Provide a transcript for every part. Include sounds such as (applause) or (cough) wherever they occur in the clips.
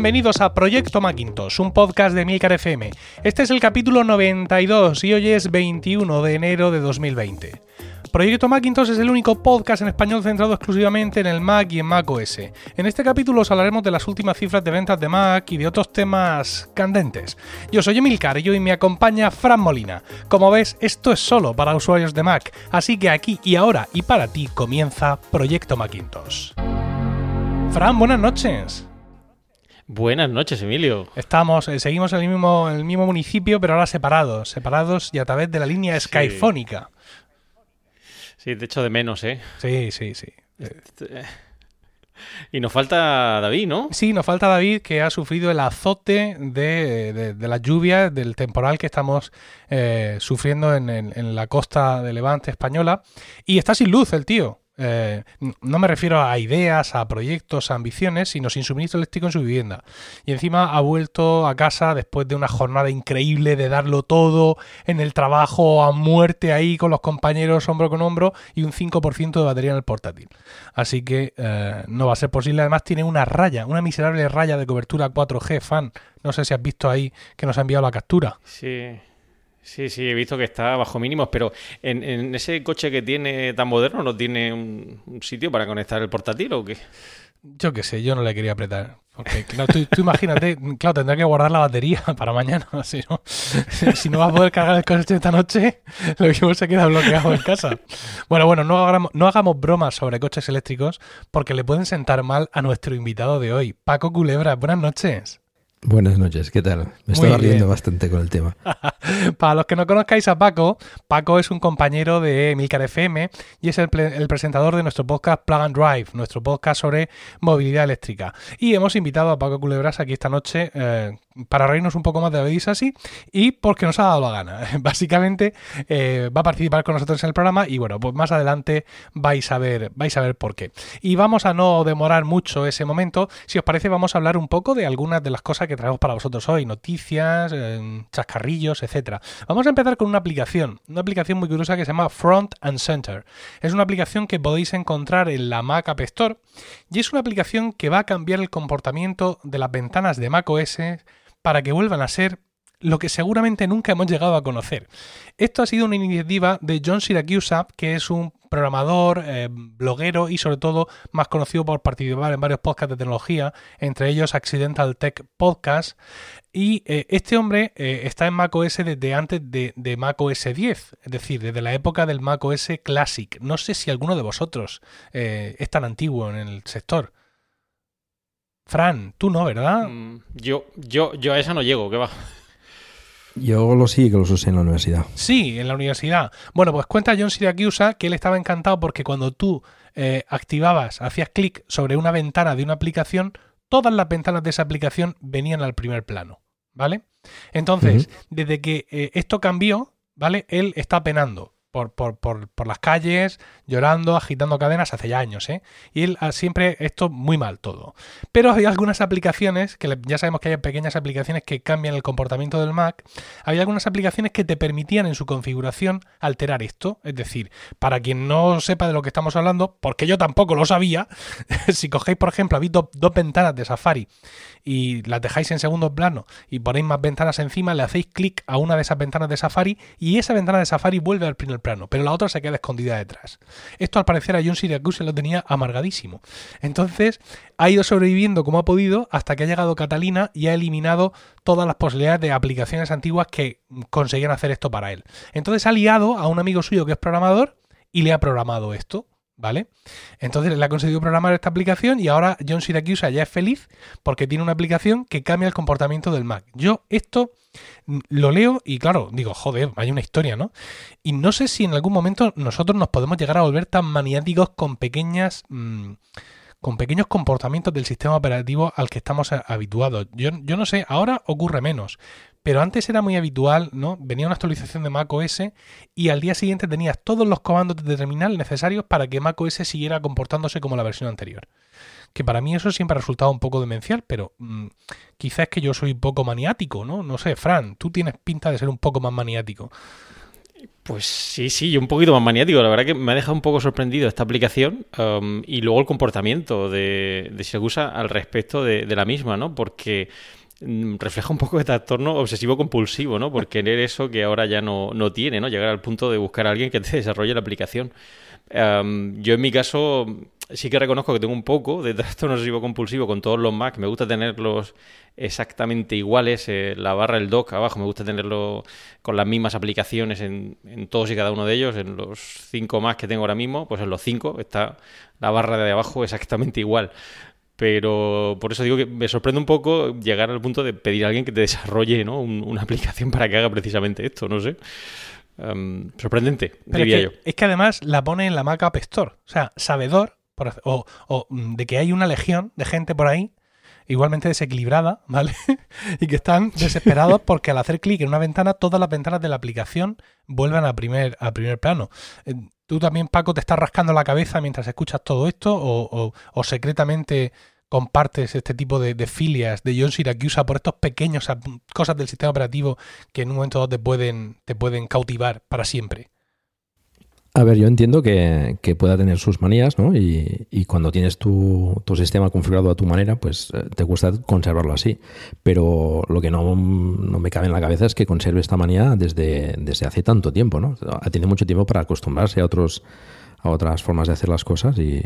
Bienvenidos a Proyecto Macintosh, un podcast de Milcar FM. Este es el capítulo 92 y hoy es 21 de enero de 2020. Proyecto Macintosh es el único podcast en español centrado exclusivamente en el Mac y en Mac OS. En este capítulo os hablaremos de las últimas cifras de ventas de Mac y de otros temas candentes. Yo soy Emilcar y hoy me acompaña Fran Molina. Como ves, esto es solo para usuarios de Mac, así que aquí y ahora y para ti comienza Proyecto Macintosh. Fran, buenas noches. Buenas noches, Emilio. Estamos, eh, seguimos en el mismo, el mismo municipio, pero ahora separados, separados y a través de la línea Skyfónica. Sí, de hecho de menos, ¿eh? Sí, sí, sí. Este, (laughs) y nos falta David, ¿no? Sí, nos falta David que ha sufrido el azote de, de, la lluvia, del temporal que estamos eh, sufriendo en, en, la costa de Levante española. Y está sin luz el tío. Eh, no me refiero a ideas, a proyectos, a ambiciones, sino sin suministro eléctrico en su vivienda. Y encima ha vuelto a casa después de una jornada increíble de darlo todo en el trabajo a muerte ahí con los compañeros hombro con hombro y un 5% de batería en el portátil. Así que eh, no va a ser posible. Además tiene una raya, una miserable raya de cobertura 4G, fan. No sé si has visto ahí que nos ha enviado la captura. Sí. Sí, sí, he visto que está bajo mínimos, pero en, ese coche que tiene tan moderno, ¿no tiene un, sitio para conectar el portátil o qué? Yo qué sé, yo no le quería apretar. Porque, tú, imagínate, claro, tendrá que guardar la batería (laughs) para mañana. (laughs) Si no, (laughs) si no va a poder cargar el coche esta noche, lo mismo se queda bloqueado en casa. Bueno, bueno, no hagamos, no hagamos bromas sobre coches eléctricos porque le pueden sentar mal a nuestro invitado de hoy, Paco Culebra. Buenas noches. Buenas noches, ¿qué tal? Me estaba riendo bastante con el tema. (laughs) Para los que no conozcáis a Paco, Paco es un compañero de Milcar FM y es el, presentador de nuestro podcast Plug and Drive, nuestro podcast sobre movilidad eléctrica. Y hemos invitado a Paco Culebras aquí esta noche eh, para reírnos un poco más de David así y porque nos ha dado la gana. (laughs) Básicamente eh, va a participar con nosotros en el programa y bueno, pues más adelante vais a ver, vais a ver por qué. Y vamos a no demorar mucho ese momento. Si os parece, vamos a hablar un poco de algunas de las cosas que traemos para vosotros hoy, noticias, eh, chascarrillos, etcétera. Vamos a empezar con una aplicación, una aplicación muy curiosa que se llama Front and Center. Es una aplicación que podéis encontrar en la Mac App Store y es una aplicación que va a cambiar el comportamiento de las ventanas de Mac OS para que vuelvan a ser lo que seguramente nunca hemos llegado a conocer. Esto ha sido una iniciativa de John Siracusa, que es un programador, eh, bloguero y sobre todo más conocido por participar en varios podcasts de tecnología, entre ellos Accidental Tech Podcast. Y eh, este hombre eh, está en macOS desde antes de, de macOS 10, es decir, desde la época del macOS Classic. No sé si alguno de vosotros es tan antiguo en el sector. Fran, tú no, ¿verdad? Mm, yo, yo, yo a esa no llego, ¿qué va? Yo lo sí que los usé en la universidad. Sí, en la universidad. Bueno, pues cuenta John Siracusa que él estaba encantado porque cuando tú eh, activabas, hacías clic sobre una ventana de una aplicación, todas las ventanas de esa aplicación venían al primer plano, ¿vale? Entonces, desde que eh, esto cambió, ¿vale? Él está penando por, por, por, por, las calles, llorando, agitando cadenas hace ya años, ¿eh? Y él ah, siempre, esto muy mal todo. Pero hay algunas aplicaciones, que ya sabemos que hay pequeñas aplicaciones que cambian el comportamiento del Mac, había algunas aplicaciones que te permitían en su configuración alterar esto. Es decir, para quien no sepa de lo que estamos hablando, porque yo tampoco lo sabía, (laughs) si cogéis, por ejemplo, habéis dos ventanas de Safari y las dejáis en segundo plano y ponéis más ventanas encima, le hacéis clic a una de esas ventanas de Safari y esa ventana de Safari vuelve al primer pero la otra se queda escondida detrás. Esto al parecer a John Syracuse lo tenía amargadísimo. Entonces ha ido sobreviviendo como ha podido hasta que ha llegado Catalina y ha eliminado todas las posibilidades de aplicaciones antiguas que conseguían hacer esto para él. Entonces ha liado a un amigo suyo que es programador y le ha programado esto. ¿Vale? Entonces le ha conseguido programar esta aplicación y ahora John Syracuse ya es feliz porque tiene una aplicación que cambia el comportamiento del Mac. Yo esto lo leo y claro, digo, joder, hay una historia, ¿no? Y no sé si en algún momento nosotros nos podemos llegar a volver tan maniáticos con pequeñas... Mm, con pequeños comportamientos del sistema operativo al que estamos habituados. Yo, yo no sé, ahora ocurre menos, pero antes era muy habitual, ¿no? Venía una actualización de macOS y al día siguiente tenías todos los comandos de terminal necesarios para que macOS siguiera comportándose como la versión anterior. Que para mí eso siempre ha resultado un poco demencial, pero mm, quizás es que yo soy un poco maniático, ¿no? No sé, Fran, tú tienes pinta de ser un poco más maniático. Pues sí, sí, un poquito más maniático. La verdad que me ha dejado un poco sorprendido esta aplicación um, y luego el comportamiento de, de al respecto de, la misma, ¿no? Porque refleja un poco de trastorno obsesivo compulsivo, ¿no? Por querer eso que ahora ya no, no, tiene, ¿no? Llegar al punto de buscar a alguien que te (laughs) desarrolle la aplicación. Um, yo en mi caso sí que reconozco que tengo un poco de (laughs) trastorno obsesivo compulsivo con todos los Mac. Me gusta tenerlos exactamente iguales. Eh, la barra, el dock abajo, me gusta tenerlo con las mismas aplicaciones en, todos y cada uno de ellos. En los cinco Mac que tengo ahora mismo, pues en los cinco está la barra de abajo exactamente igual. Pero por eso digo que me sorprende un poco llegar al punto de pedir a alguien que te desarrolle ¿no? una (laughs) aplicación para que haga precisamente esto, no sé. Em, sorprendente, diría es yo. Es que además la pone en la Mac App Store. O sea, sabedor o, mm, de que hay una legión de gente por ahí igualmente desequilibrada, ¿vale? (laughs) y que están desesperados porque al hacer clic en una ventana, todas las ventanas de la aplicación vuelvan a primer, a primer plano. Eh, ¿Tú también, Paco, te estás rascando la cabeza mientras escuchas todo esto o, secretamente compartes este tipo de, filias de John Siracusa por estos pequeños cosas del sistema operativo que en un momento dado te pueden, te pueden cautivar para siempre? A ver, yo entiendo que, pueda tener sus manías, ¿no? Y, cuando tienes tu, sistema configurado a tu manera, pues eh, te cuesta conservarlo así. Pero lo que no, me cabe en la cabeza es que conserve esta manía desde, desde hace tanto tiempo, ¿no? Tiene mucho tiempo para acostumbrarse a, otros, a otras formas de hacer las cosas y,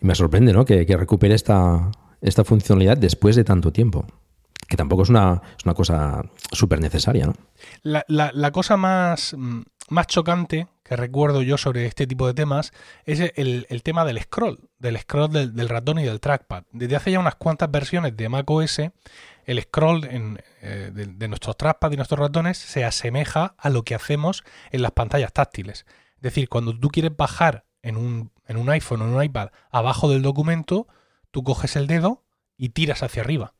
me sorprende, ¿no? Que, recupere esta, esta funcionalidad después de tanto tiempo que tampoco es una, es una cosa súper necesaria, ¿no? La, la, la, cosa más, más chocante que recuerdo yo sobre este tipo de temas es el, tema del scroll, del scroll del, ratón y del trackpad. Desde hace ya unas cuantas versiones de macOS, el scroll eh, de, nuestros trackpad y nuestros ratones se asemeja a lo que hacemos en las pantallas táctiles. Es decir, cuando tú quieres bajar en un, en un iPhone o en un iPad abajo del documento, tú coges el dedo y tiras hacia arriba.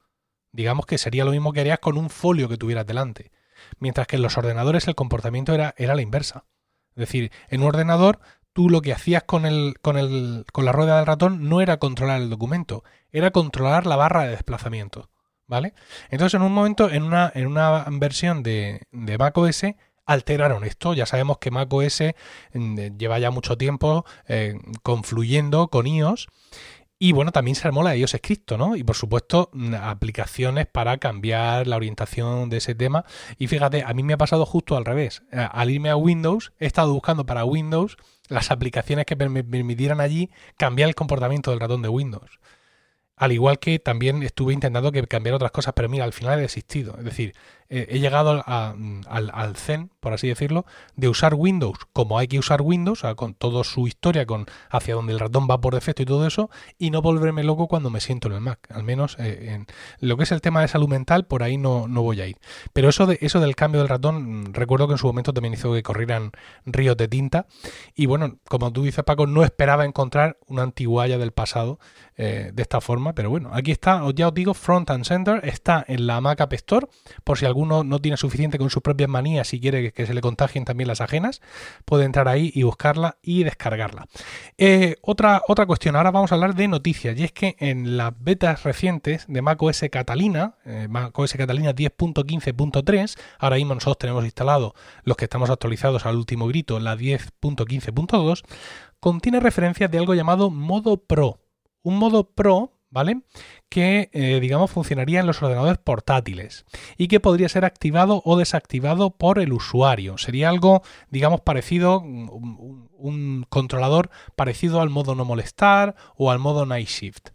Digamos que sería lo mismo que harías con un folio que tuvieras delante. Mientras que en los ordenadores el comportamiento era, era la inversa. Es decir, en un ordenador tú lo que hacías con, el, con, el, con la rueda del ratón no era controlar el documento, era controlar la barra de desplazamiento. ¿Vale? Entonces, en un momento, en una, en una versión de, de macOS, alteraron esto. Ya sabemos que macOS mm, lleva ya mucho tiempo eh, confluyendo con iOS y bueno, también se armó la de iOS Script, ¿no? Y por supuesto, mm, aplicaciones para cambiar la orientación de ese tema. Y fíjate, a mí me ha pasado justo al revés. Eh, al irme a Windows, he estado buscando para Windows las aplicaciones que me permitieran allí cambiar el comportamiento del ratón de Windows. Al igual que también estuve intentando que cambiar otras cosas, pero mira, al final he desistido. Es decir, he llegado al, al, zen, por así decirlo, de usar Windows como hay que usar Windows, con toda su historia, con hacia donde el ratón va por defecto y todo eso, y no volverme loco cuando me siento en el Mac. Al menos eh, en lo que es el tema de salud mental, por ahí no, no voy a ir. Pero eso, de, eso del cambio del ratón, mm, recuerdo que en su momento también hizo que corrieran ríos de tinta. Y bueno, como tú dices, Paco, no esperaba encontrar una antiguaya del pasado eh, de esta forma, pero bueno, aquí está, ya os digo, Front and Center, está en la Mac App por si alguno no tiene suficiente con sus propias manías y quiere que, se le contagien también las ajenas, puede entrar ahí y buscarla y descargarla. Eh, otra, otra cuestión, ahora vamos a hablar de noticias, y es que en las betas recientes de macOS Catalina, eh, macOS Catalina 10.15.3, ahora mismo nosotros tenemos instalado los que estamos actualizados al último grito, la 10.15.2, contiene referencias de algo llamado modo Pro un modo Pro, ¿vale? Que, eh, digamos, funcionaría en los ordenadores portátiles y que podría ser activado o desactivado por el usuario. Sería algo, digamos, parecido, un, controlador parecido al modo no molestar o al modo night shift.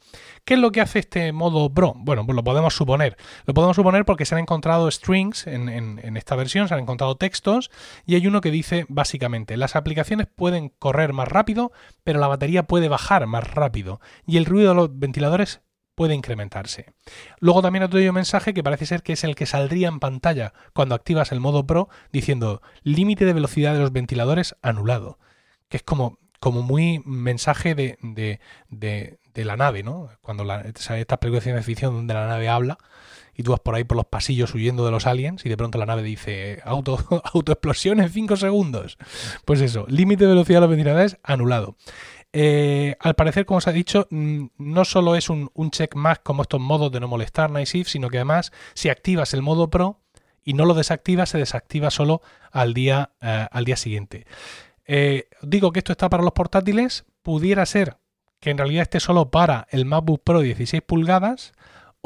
¿Qué es lo que hace este modo Pro? Bueno, pues lo podemos suponer. Lo podemos suponer porque se han encontrado strings en, esta versión, se han encontrado textos y hay uno que dice básicamente las aplicaciones pueden correr más rápido, pero la batería puede bajar más rápido y el ruido de los ventiladores puede incrementarse. Luego también otro mensaje que parece ser que es el que saldría en pantalla cuando activas el modo Pro diciendo límite de velocidad de los ventiladores anulado, que es como, como muy mensaje de, de la nave, ¿no? Cuando la, estas películas de ficción donde la nave habla y tú vas por ahí por los pasillos huyendo de los aliens y de pronto la nave dice auto, (laughs) autoexplosión en 5 segundos. Pues eso, límite de velocidad de los ventiladores anulado. Eh, al parecer, como os ha dicho, mm, no solo es un, check más como estos modos de no molestar Night Shift, sino que además, si activas el modo Pro y no lo desactiva, se desactiva solo al día, eh, al día siguiente. Eh, digo que esto está para los portátiles, pudiera ser que en realidad esté solo para el MacBook Pro 16 pulgadas,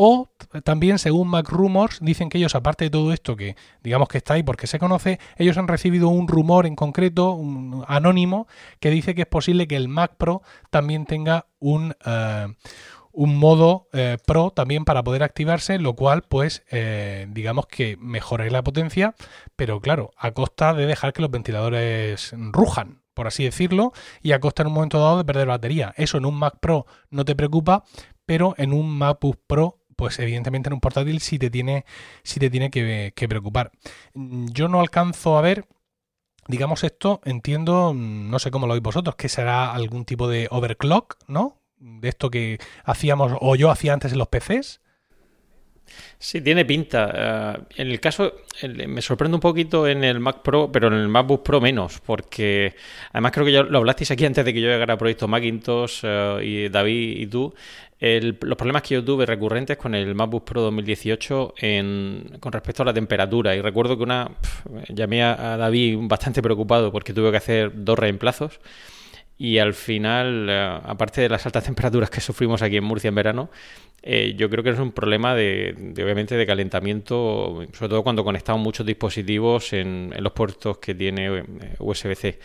o también, según Mac Rumors, dicen que ellos, aparte de todo esto que digamos que está ahí porque se conoce, ellos han recibido un rumor en concreto, un anónimo, que dice que es posible que el Mac Pro también tenga un, eh, un modo eh, Pro también para poder activarse, lo cual, pues, eh, digamos que mejoraría la potencia, pero claro, a costa de dejar que los ventiladores rujan por así decirlo, y a costa en un momento dado de perder batería. Eso en un Mac Pro no te preocupa, pero en un MacBook Pro pues evidentemente en un portátil sí te tiene, te tiene que, preocupar. Yo no alcanzo a ver digamos esto, entiendo, no sé cómo lo veis vosotros, que será algún tipo de overclock, ¿no? De esto que hacíamos o yo hacía antes en los PCs. Sí, tiene pinta. Eh, en el caso, me sorprende un poquito en el Mac Pro, pero en el MacBook Pro menos, porque además creo que ya lo hablasteis aquí antes de que yo llegara a Proyecto Macintosh eh, y David y tú los problemas que yo tuve recurrentes con el MacBook Pro 2018 con respecto a la temperatura. Y recuerdo que una llamé a, David bastante preocupado porque tuve que hacer dos reemplazos. Y al final, eh, aparte de las altas (laughs) temperaturas que sufrimos aquí en Murcia en verano, eh, yo creo que es un problema de, obviamente de calentamiento, sobre todo cuando conectamos muchos dispositivos en, en los puertos que tiene eh, USB-C.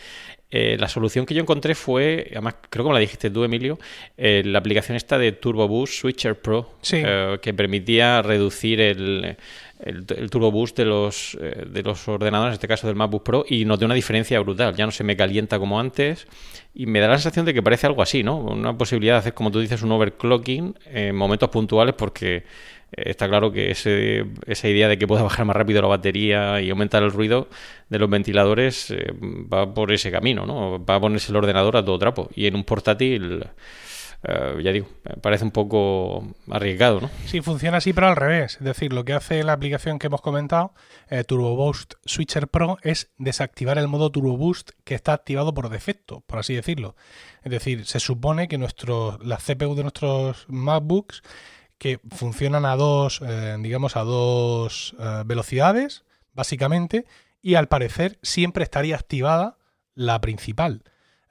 Eh, la solución que yo encontré fue, además creo que me la dijiste tú, Emilio, eh, la aplicación esta de Turbo Boost Switcher Pro, que permitía reducir el, el, Turbo Boost de los, de los ordenadores, en este caso del MacBook Pro, y noté una diferencia brutal. Ya no se me calienta como antes y me da la sensación de que parece algo así, ¿no? Una posibilidad de hacer, como tú dices, un overclocking en momentos puntuales porque está claro que ese, esa idea de que pueda bajar más rápido la batería y aumentar el ruido de los ventiladores eh, va por ese camino, ¿no? Va a ponerse el ordenador a todo trapo. Y en un portátil, eh, ya digo, parece un poco arriesgado, ¿no? Sí, funciona así, pero al revés. Es decir, lo que hace la aplicación que hemos comentado, eh, Turbo Boost Switcher Pro, es desactivar el modo Turbo Boost que está activado por defecto, por así decirlo. Es decir, se supone que nuestro, la CPU de nuestros MacBooks que funcionan a dos, eh, digamos, a dos eh, velocidades, básicamente, y al parecer siempre estaría activada la principal.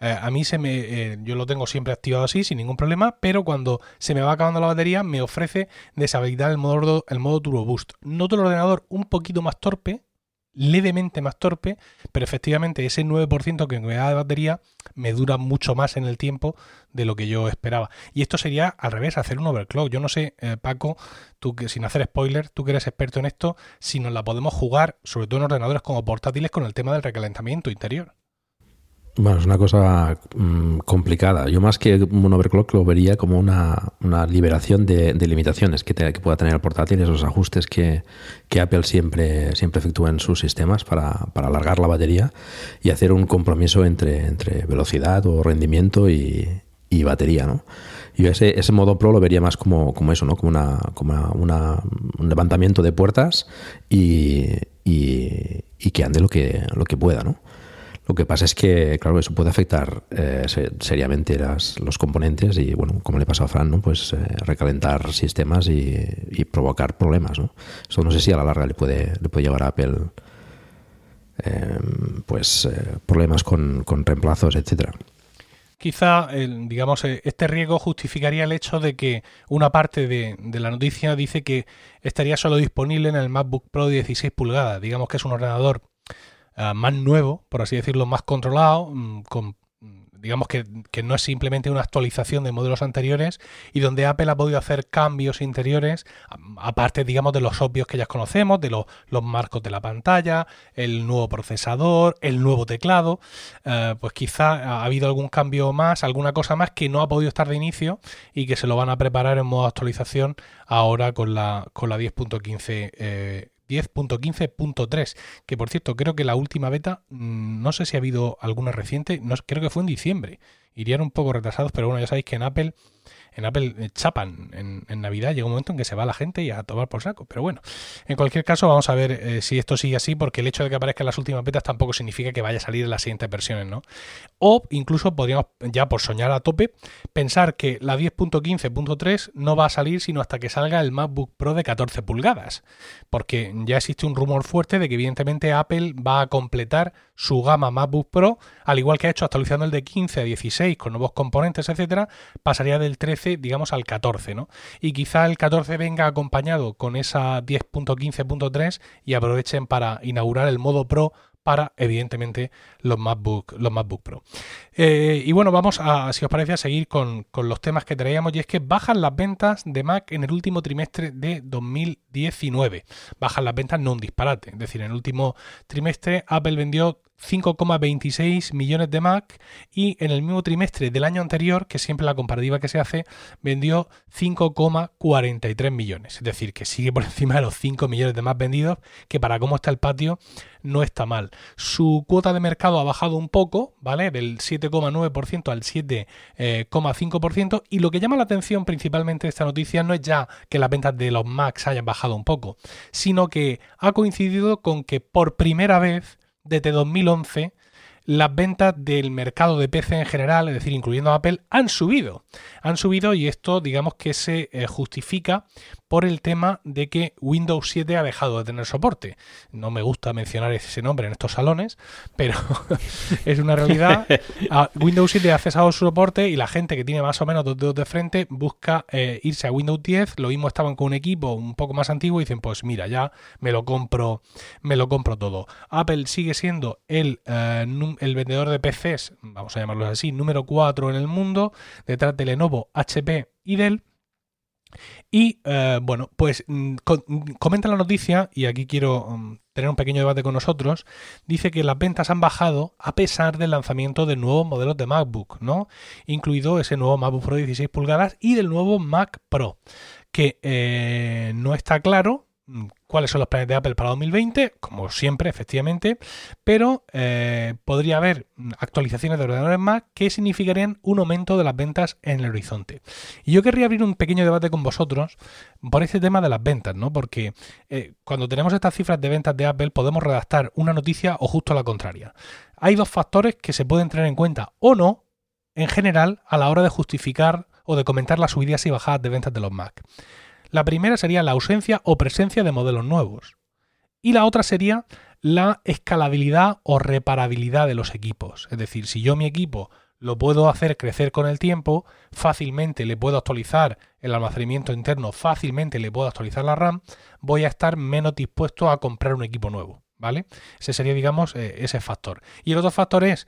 Eh, a mí se me, yo lo tengo siempre activado así, sin ningún problema, pero cuando se me va acabando la batería, me ofrece deshabilitar el modo, el modo Turbo Boost. Noto el ordenador un poquito más torpe, levemente más torpe, pero efectivamente ese 9% que me da de batería me dura mucho más en el tiempo de lo que yo esperaba. Y esto sería al revés, hacer un overclock. Yo no sé, eh, Paco, tú que sin hacer spoiler, tú que eres experto en esto, si nos la podemos jugar, sobre todo en ordenadores como portátiles, con el tema del recalentamiento interior. Bueno, es una cosa mm, complicada. Yo más que un overclock lo vería como una, liberación de, limitaciones que, que, pueda tener el portátil, esos ajustes que, Apple siempre, siempre efectúa en sus sistemas para, alargar la batería y hacer un compromiso entre, entre velocidad o rendimiento y, batería, ¿no? Yo ese, ese modo Pro lo vería más como, como eso, ¿no? Como, una, como un levantamiento de puertas y, y, que ande lo que, lo que pueda, ¿no? Lo que pasa es que, claro, eso puede afectar eh, seriamente las, los componentes y, bueno, como le pasó a Fran, ¿no? Pues eh, recalentar sistemas y, provocar problemas, ¿no? Eso no sé si a la larga le puede, le puede llevar a Apple em, pues eh, problemas con, con, reemplazos, etcétera. Quizá, digamos, este riesgo justificaría el hecho de que una parte de, de, la noticia dice que estaría solo disponible en el MacBook Pro 16 pulgadas. Digamos que es un ordenador eh, más nuevo, por así decirlo, más controlado, mm, con digamos que, no es simplemente una actualización de modelos anteriores y donde Apple ha podido hacer cambios interiores, aparte, digamos, de los obvios que ya conocemos, de los, marcos de la pantalla, el nuevo procesador, el nuevo teclado, eh, pues quizá ha habido algún cambio más, alguna cosa más que no ha podido estar de inicio y que se lo van a preparar en modo actualización ahora con la, con la 10.15 10.15.3, que por cierto creo que la última beta, mm, no sé si ha habido alguna reciente, no, creo que fue en diciembre. irían un poco retrasados, pero bueno, ya sabéis que en Apple en Apple eh, chapan en, Navidad, llega un momento en que se va la gente y a tomar por saco. Pero bueno, en cualquier caso vamos a ver eh, si esto sigue así, porque el hecho de que aparezcan las últimas betas tampoco significa que vaya a salir en las siguientes versiones, ¿no? O incluso podríamos, ya por soñar a tope, pensar que la 10.15.3 no va a salir sino hasta que salga el MacBook Pro de 14 pulgadas, porque ya existe un rumor fuerte de que evidentemente Apple va a completar su gama MacBook Pro, al igual que ha hecho actualizando el de 15 a 16 con nuevos componentes, etcétera, pasaría del 13, digamos, al 14, ¿no? Y quizá el 14 venga acompañado con esa 10.15.3 y aprovechen para inaugurar el modo Pro para, evidentemente, los MacBook, los MacBook Pro. Eh, y bueno, vamos a, si os parece, a seguir con, con, los temas que traíamos, y es que bajan las ventas de Mac en el último trimestre de 2019. Bajan las ventas, no un disparate. Es decir, en el último trimestre Apple vendió 5,26 millones de Mac y en el mismo trimestre del año anterior, que siempre la comparativa que se hace, vendió 5,43 millones. Es decir, que sigue por (laughs) encima de los 5 millones de Mac vendidos, que para cómo está el patio no está mal. Su cuota de mercado ha bajado un poco, ¿vale? Del 7,9% al 7,5%. Y lo que llama la atención principalmente de esta noticia no es ya que las ventas de los Macs hayan bajado un poco, sino que ha coincidido con que por primera vez desde 2011 las ventas del mercado de PC en general, es decir, incluyendo Apple, han subido. Han subido y esto digamos que se eh, justifica por el tema de que Windows 7 ha dejado de tener soporte. No me gusta mencionar ese nombre en estos salones, pero (laughs) es una realidad. Windows 7 ha cesado su soporte y la gente que tiene más o menos dos dedos de frente busca eh, irse a Windows 10. Lo mismo estaban con un equipo un poco más antiguo y dicen, pues mira, ya me lo compro, me lo compro todo. Apple sigue siendo el, eh, el vendedor de PCs, vamos a llamarlo así, número 4 en el mundo, detrás de Lenovo, HP y Dell y eh, bueno, pues mm, comenta la noticia, y aquí quiero mm, tener un pequeño debate con nosotros, dice que las ventas han bajado a pesar del lanzamiento de nuevos modelos de MacBook, ¿no? Incluido ese nuevo MacBook Pro 16 pulgadas y del nuevo Mac Pro, que eh, no está claro Mm, cuáles son los planes de Apple para 2020, como siempre, efectivamente, pero eh, podría haber actualizaciones de ordenadores Mac que significarían un aumento de las ventas en el horizonte. Y yo querría abrir un pequeño debate con vosotros por este tema de las ventas, ¿no? Porque eh, cuando tenemos estas cifras de ventas de Apple podemos redactar una noticia o justo la contraria. Hay dos factores que se pueden tener en cuenta o no, en general, a la hora de justificar o de comentar las subidas y bajadas de ventas de los Mac. La primera sería la ausencia o presencia de modelos nuevos. Y la otra sería la escalabilidad o reparabilidad de los equipos. Es decir, si yo mi equipo lo puedo hacer crecer con el tiempo, fácilmente le puedo actualizar el almacenamiento interno, fácilmente le puedo actualizar la RAM, voy a estar menos dispuesto a comprar un equipo nuevo. ¿Vale? Ese sería, digamos, eh, ese factor. Y el otro factor es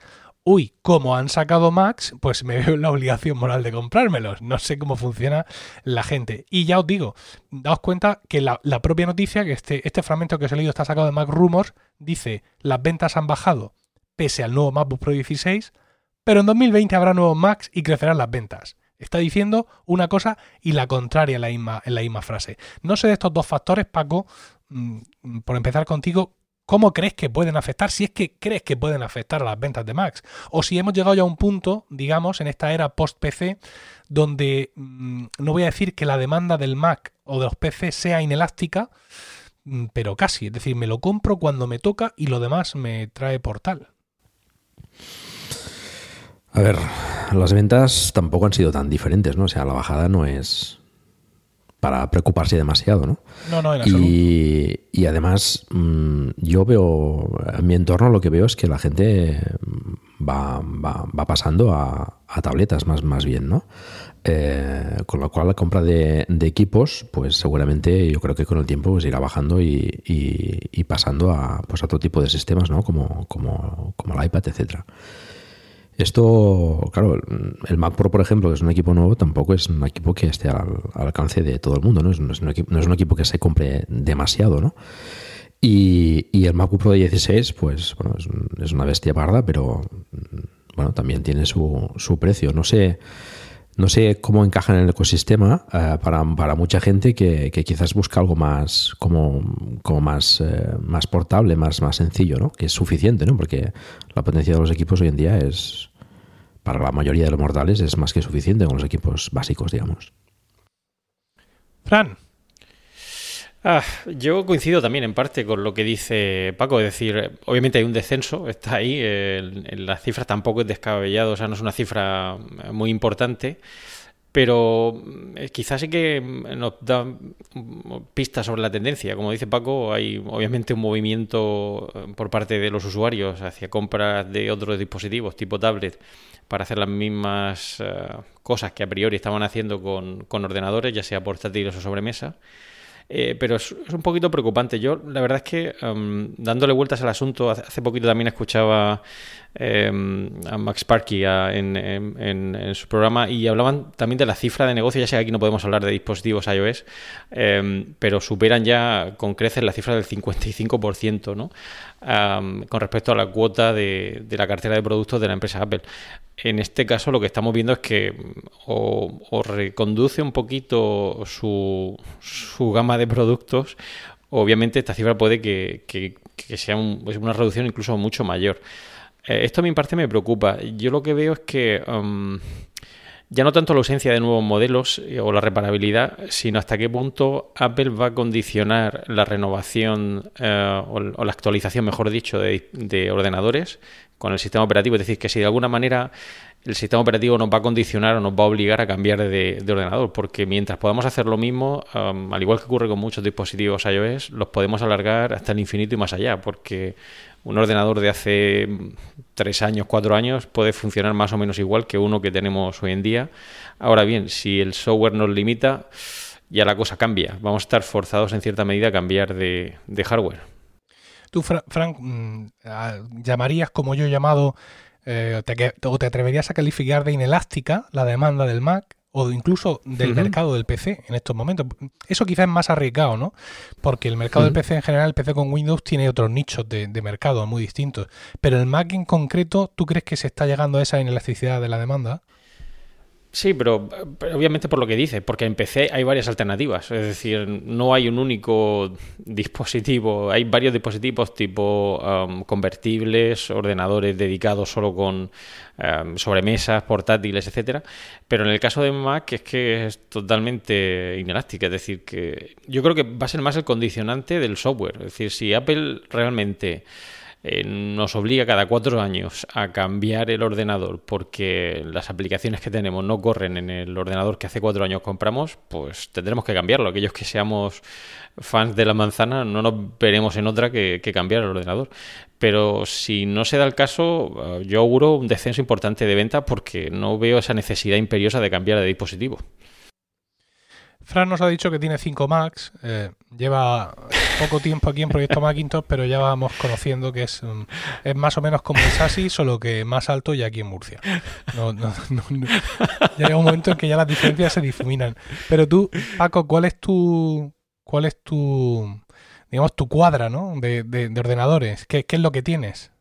uy, como han sacado Max, pues me veo la obligación moral de comprármelos. No sé cómo funciona la gente. Y ya os digo, daos cuenta que la, propia noticia, que este, este fragmento que os he leído está sacado de Mac Rumors, dice, las ventas han bajado pese al nuevo MacBook Pro 16, pero en 2020 habrá nuevos Macs y crecerán las ventas. Está diciendo una cosa y la contraria en la misma, en la misma frase. No sé de estos dos factores, Paco, mm, por empezar contigo, ¿Cómo crees que pueden afectar? Si es que crees que pueden afectar a las ventas de Macs. O si hemos llegado ya a un punto, digamos, en esta era post-PC, donde mm, no voy a decir que la demanda del Mac o de los PC sea inelástica, mm, pero casi. Es decir, me lo compro cuando me toca y lo demás me trae portal. A ver, las ventas tampoco han sido tan diferentes, ¿no? O sea, la bajada no es para preocuparse demasiado, ¿no? No, no, en y, y además, mm, yo veo, en mi entorno lo que veo es que la gente va, va, pasando a, tabletas más, más bien, ¿no? Eh, con lo cual la compra de, equipos, pues seguramente yo creo que con el tiempo pues irá bajando y, y, pasando a, pues, a otro tipo de sistemas, ¿no? Como, como, como el iPad, etcétera. Esto, claro, el Mac Pro, por ejemplo, que es un equipo nuevo, tampoco es un equipo que esté al, alcance de todo el mundo, ¿no? Es, un equipo, no es un equipo que se compre demasiado, ¿no? Y, el Mac Pro de 16, pues, bueno, es, una bestia parda, pero, bueno, también tiene su, su precio. No sé, no sé cómo encaja en el ecosistema eh, para, para, mucha gente que, que, quizás busca algo más como, como más, eh, más portable, más, más sencillo, ¿no? Que es suficiente, ¿no? Porque la potencia de los equipos hoy en día es para la mayoría de los mortales es más que suficiente con los equipos básicos, digamos. Fran. Ah, yo coincido también en parte con lo que dice Paco, es decir, obviamente hay un descenso, está ahí, en la cifra tampoco es descabellado, o sea, no es una cifra muy importante, pero eh, quizás sí que nos da pistas sobre la tendencia. Como dice Paco, hay obviamente un movimiento eh, por parte de los usuarios hacia compras de otros dispositivos tipo tablet para hacer las mismas eh, cosas que a priori estaban haciendo con, con ordenadores, ya sea portátiles o sobremesa. Eh, pero es, un poquito preocupante. Yo, la verdad es que dándole vueltas al asunto, hace poquito también escuchaba em, a Max Parky en, su programa y hablaban también de la cifra de negocio. Ya sé que aquí no podemos hablar de dispositivos iOS, em, pero superan ya con creces la cifra del 55%, ¿no? con respecto a la cuota de, de, la cartera de productos de la empresa Apple. En este caso lo que estamos viendo es que o, reconduce un poquito su, su, gama de productos, obviamente esta cifra puede que, que, sea una reducción incluso mucho mayor. Eh, esto a mi parte me preocupa. Yo lo que veo es que ya no tanto la ausencia de nuevos modelos eh, o la reparabilidad, sino hasta qué punto Apple va a condicionar la renovación eh, o, la actualización, mejor dicho, de, ordenadores con el sistema operativo. Es decir, que si de alguna manera el sistema operativo nos va a condicionar o nos va a obligar a cambiar de, ordenador, porque mientras podamos hacer lo mismo, al igual que ocurre con muchos dispositivos iOS, los podemos alargar hasta el infinito y más allá, porque un ordenador de hace tres años, cuatro años puede funcionar más o menos igual que uno que tenemos hoy en día. Ahora bien, si el software nos limita, ya la cosa cambia. Vamos a estar forzados en cierta medida a cambiar de, hardware. Tú, Frank, mm, llamarías como yo he llamado, eh, o te atreverías a calificar de inelástica la demanda del Mac o incluso del mercado del PC en estos momentos. Eso quizás es más arriesgado, ¿no? Porque el mercado del PC en general, el PC con Windows tiene otros nichos de, de, mercado muy distintos. Pero el Mac en concreto, ¿tú crees que se está llegando a esa inelasticidad de la demanda? Sí, pero, obviamente por lo que dice, porque en PC hay varias alternativas, es decir, no hay un único dispositivo, hay varios dispositivos tipo um, convertibles, ordenadores dedicados solo con um, sobremesas, portátiles, etcétera, pero en el caso de Mac es que es totalmente inelástica, es decir, que yo creo que va a ser más el condicionante del software, es decir, si Apple realmente eh, nos obliga cada cuatro años a cambiar el ordenador porque las aplicaciones que tenemos no corren en el ordenador que hace cuatro años compramos, pues tendremos que cambiarlo. Aquellos que seamos fans de la manzana no nos veremos en otra que, que cambiar el ordenador. Pero si no se da el caso, eh, yo auguro un descenso importante de venta porque no veo esa necesidad imperiosa de cambiar de dispositivo. Fran nos ha dicho que tiene 5 Macs, eh, lleva poco tiempo aquí en Proyecto Macintosh, pero ya vamos conociendo que es, mm, más o menos como el SASI, solo que más alto y aquí en Murcia. ya llega un momento en que ya las diferencias se difuminan. Pero tú, Paco, ¿cuál es tu, cuál es tu, digamos, tu cuadra ¿no? de, ordenadores? ¿Qué, es lo que tienes?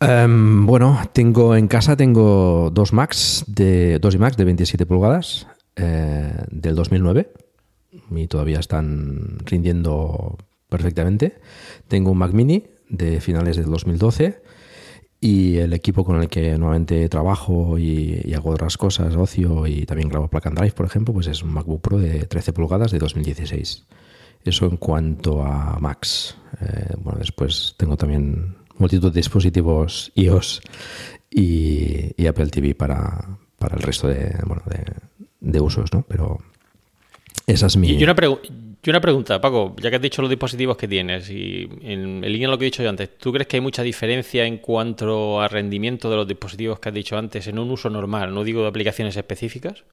Em, bueno, tengo en casa tengo dos Macs de dos iMacs de 27 pulgadas eh, del 2009 y todavía están rindiendo perfectamente. Tengo un Mac mini de finales del 2012 y el equipo con el que nuevamente trabajo y, hago otras cosas, ocio y también grabo Plug and Drive, por ejemplo, pues es un MacBook Pro de 13 pulgadas de 2016. Eso en cuanto a Macs. Eh, bueno, después tengo también multitud de dispositivos iOS y, Apple TV para, para el resto de, bueno, de, de usos, ¿no? Pero esa es mi... Y una, una pregunta, Paco, ya que has dicho los dispositivos que tienes y en, línea con lo que he dicho yo antes, ¿tú crees que hay mucha diferencia en cuanto a rendimiento de los dispositivos que has dicho antes en un uso normal? No digo de aplicaciones específicas.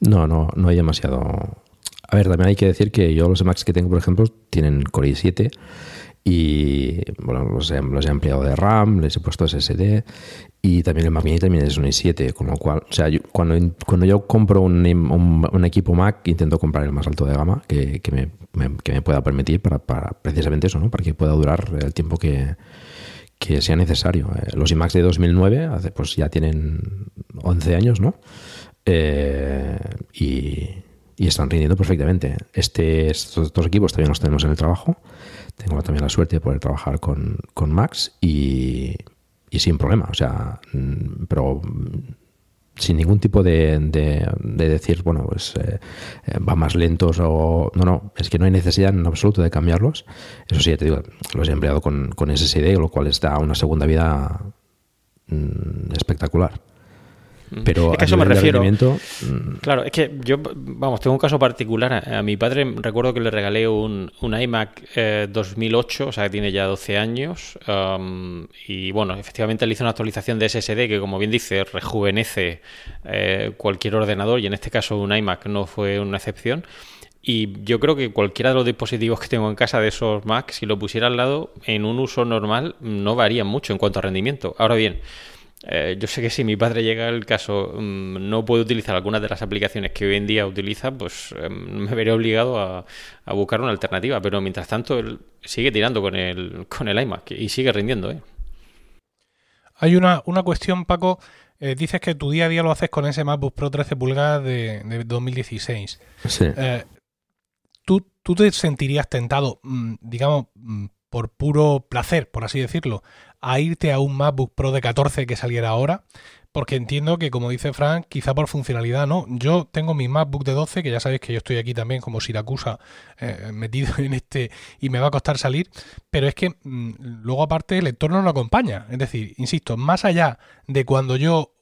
No, no, no hay demasiado. A ver, también hay que decir que yo los Macs que tengo, por ejemplo, tienen Core i7 y bueno, los he, los he, ampliado de RAM, les he puesto SSD y también el Mac Mini también es un i7, con lo cual, o sea, cuando, cuando yo compro un, un, equipo Mac intento comprar el más alto de gama que, que, me, que me, pueda permitir para, para, precisamente eso, ¿no? para que pueda durar el tiempo que, que sea necesario. Eh, los iMacs de 2009 hace, pues ya tienen 11 años, ¿no? Eh, y, y, están rindiendo perfectamente. Este, estos dos equipos también los tenemos en el trabajo tengo también la suerte de poder trabajar con, Max y, sin problema. O sea, mm, pero sin ningún tipo de, de, decir, bueno, pues eh, eh, va más lentos o... No, no, es que no hay necesidad en absoluto de cambiarlos. Eso sí, te digo, los he empleado con, con SSD, lo cual está una segunda vida mm, espectacular. Pero es que a eso me refiero. Mm. Claro, es que yo, vamos, tengo un caso particular. A, mi padre recuerdo que le regalé un, un iMac 2008, eh, o sea, que tiene ya 12 años. Um, y bueno, efectivamente le hice una actualización de SSD que, como bien dice, rejuvenece eh, cualquier ordenador y en este caso un iMac no fue una excepción. Y yo creo que cualquiera de los dispositivos que tengo en casa de esos Mac, si lo pusiera al lado, en un uso normal, no varía mucho en cuanto a rendimiento. Ahora bien, eh, yo sé que si mi padre llega al caso, mm, no puede utilizar algunas de las aplicaciones que hoy en día utiliza, pues em, me veré obligado a, buscar una alternativa. Pero mientras tanto, él sigue tirando con el, con el iMac y sigue rindiendo. ¿eh? Hay una, una cuestión, Paco. Eh, dices que tu día a día lo haces con ese MacBook Pro 13 pulgadas de, de 2016. Sí. ¿tú, ¿tú, te sentirías tentado, mm, digamos, mm, por puro placer, por así decirlo, a irte a un MacBook Pro de 14 que saliera ahora, porque entiendo que, como dice Frank, quizá por funcionalidad no. Yo tengo mi MacBook de 12, que ya sabéis que yo estoy aquí también como Siracusa eh, metido (laughs) en este y me va a costar salir, pero es que mm, luego aparte el entorno no acompaña. Es decir, insisto, más allá de cuando yo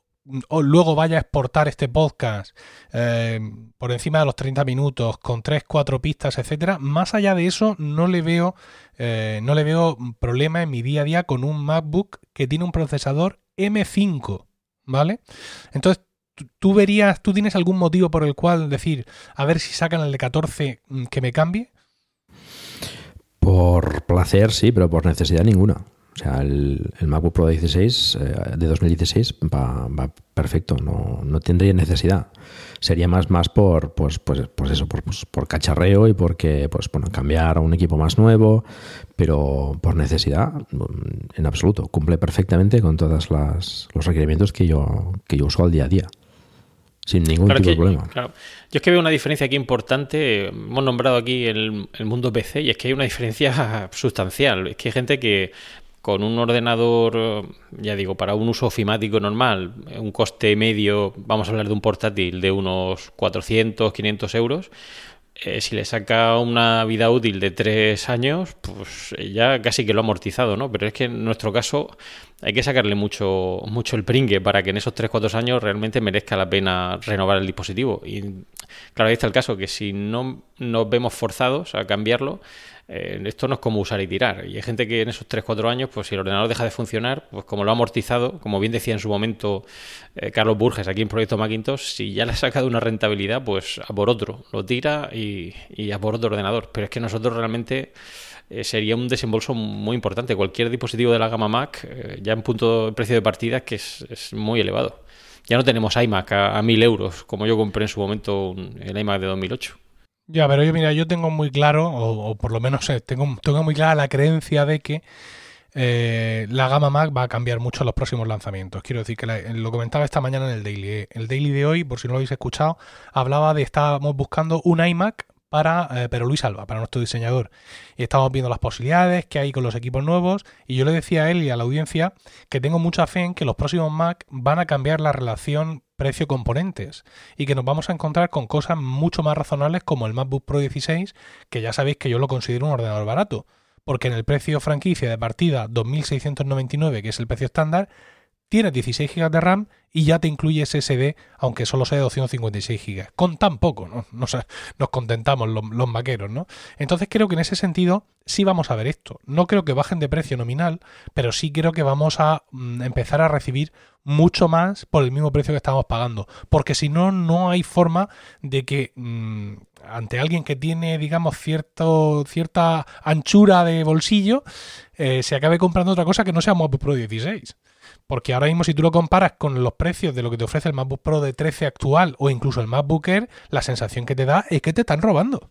o luego vaya a exportar este podcast eh, por encima de los 30 minutos con 3, 4 pistas, etcétera, más allá de eso no le veo eh, no le veo problema en mi día a día con un MacBook que tiene un procesador M5, ¿vale? Entonces tú verías, tú tienes algún motivo por el cual decir, a ver si sacan el de 14 mm, que me cambie? Por placer, sí, pero por necesidad ninguna. O sea, el, MacBook Pro 16, eh, de 2016 va, perfecto, no, no, tendría necesidad. Sería más, más por, pues, pues, pues eso, por, pues, por cacharreo y porque, pues, bueno, cambiar a un equipo más nuevo, pero por necesidad, mm, en absoluto. Cumple perfectamente con todos los requerimientos que yo, que yo uso al día a día sin ningún tipo de problema. Claro. Yo es que veo una diferencia aquí importante. Hemos nombrado aquí el, el, mundo PC y es que hay una diferencia (laughs) sustancial. Es que hay gente que con un ordenador, ya digo, para un uso ofimático normal, un coste medio, vamos a hablar de un portátil de unos 400, 500 euros, eh, si le saca una vida útil de tres años, pues ya casi que lo ha amortizado, ¿no? Pero es que en nuestro caso hay que sacarle mucho, mucho el pringue para que en esos 3-4 años realmente merezca la pena renovar el dispositivo. Y claro, ahí está el caso, que si no nos vemos forzados a cambiarlo, eh, esto no es como usar y tirar. Y hay gente que en esos 3-4 años, pues si el ordenador deja de funcionar, pues como lo ha amortizado, como bien decía en su momento eh, Carlos Burges aquí en Proyecto Macintosh, si ya le ha sacado una rentabilidad, pues a por otro, lo tira y, a por otro ordenador. Pero es que nosotros realmente eh, sería un desembolso muy importante. Cualquier dispositivo de la gama Mac, ya en punto de precio de partida, que es, muy elevado. Ya no tenemos iMac a, a 1000 euros, como yo compré en su momento el iMac de 2008. Ya, pero yo, mira, yo tengo muy claro, o, por lo menos eh, tengo, tengo muy clara la creencia de que eh, la gama Mac va a cambiar mucho en los próximos lanzamientos. Quiero decir que lo comentaba esta mañana en el Daily. Eh, el Daily de hoy, por si no lo habéis escuchado, hablaba de estábamos buscando un iMac para eh, pero Luis Alba, para nuestro diseñador. Y estamos viendo las posibilidades que hay con los equipos nuevos. Y yo le decía a él y a la audiencia que tengo mucha fe en que los próximos Mac van a cambiar la relación precio-componentes y que nos vamos a encontrar con cosas mucho más razonables como el MacBook Pro 16, que ya sabéis que yo lo considero un ordenador barato, porque en el precio franquicia de partida 2.699, que es el precio estándar, tiene 16 GB de RAM y ya te incluye SSD, aunque solo sea de 256 GB. Con tan poco, ¿no? (laughs) Nos, contentamos los, los, maqueros, ¿no? Entonces creo que en ese sentido sí vamos a ver esto. No creo que bajen de precio nominal, pero sí creo que vamos a mm, empezar a recibir mucho más por el mismo precio que estamos pagando. Porque si no, no hay forma de que mm, ante alguien que tiene, digamos, cierto, cierta anchura de bolsillo, eh, se acabe comprando otra cosa que no sea MacBook Pro 16. Porque ahora mismo si tú lo comparas con los precios de lo que te ofrece el MacBook Pro de 13 actual o incluso el MacBook Air, la sensación que te da es que te están robando.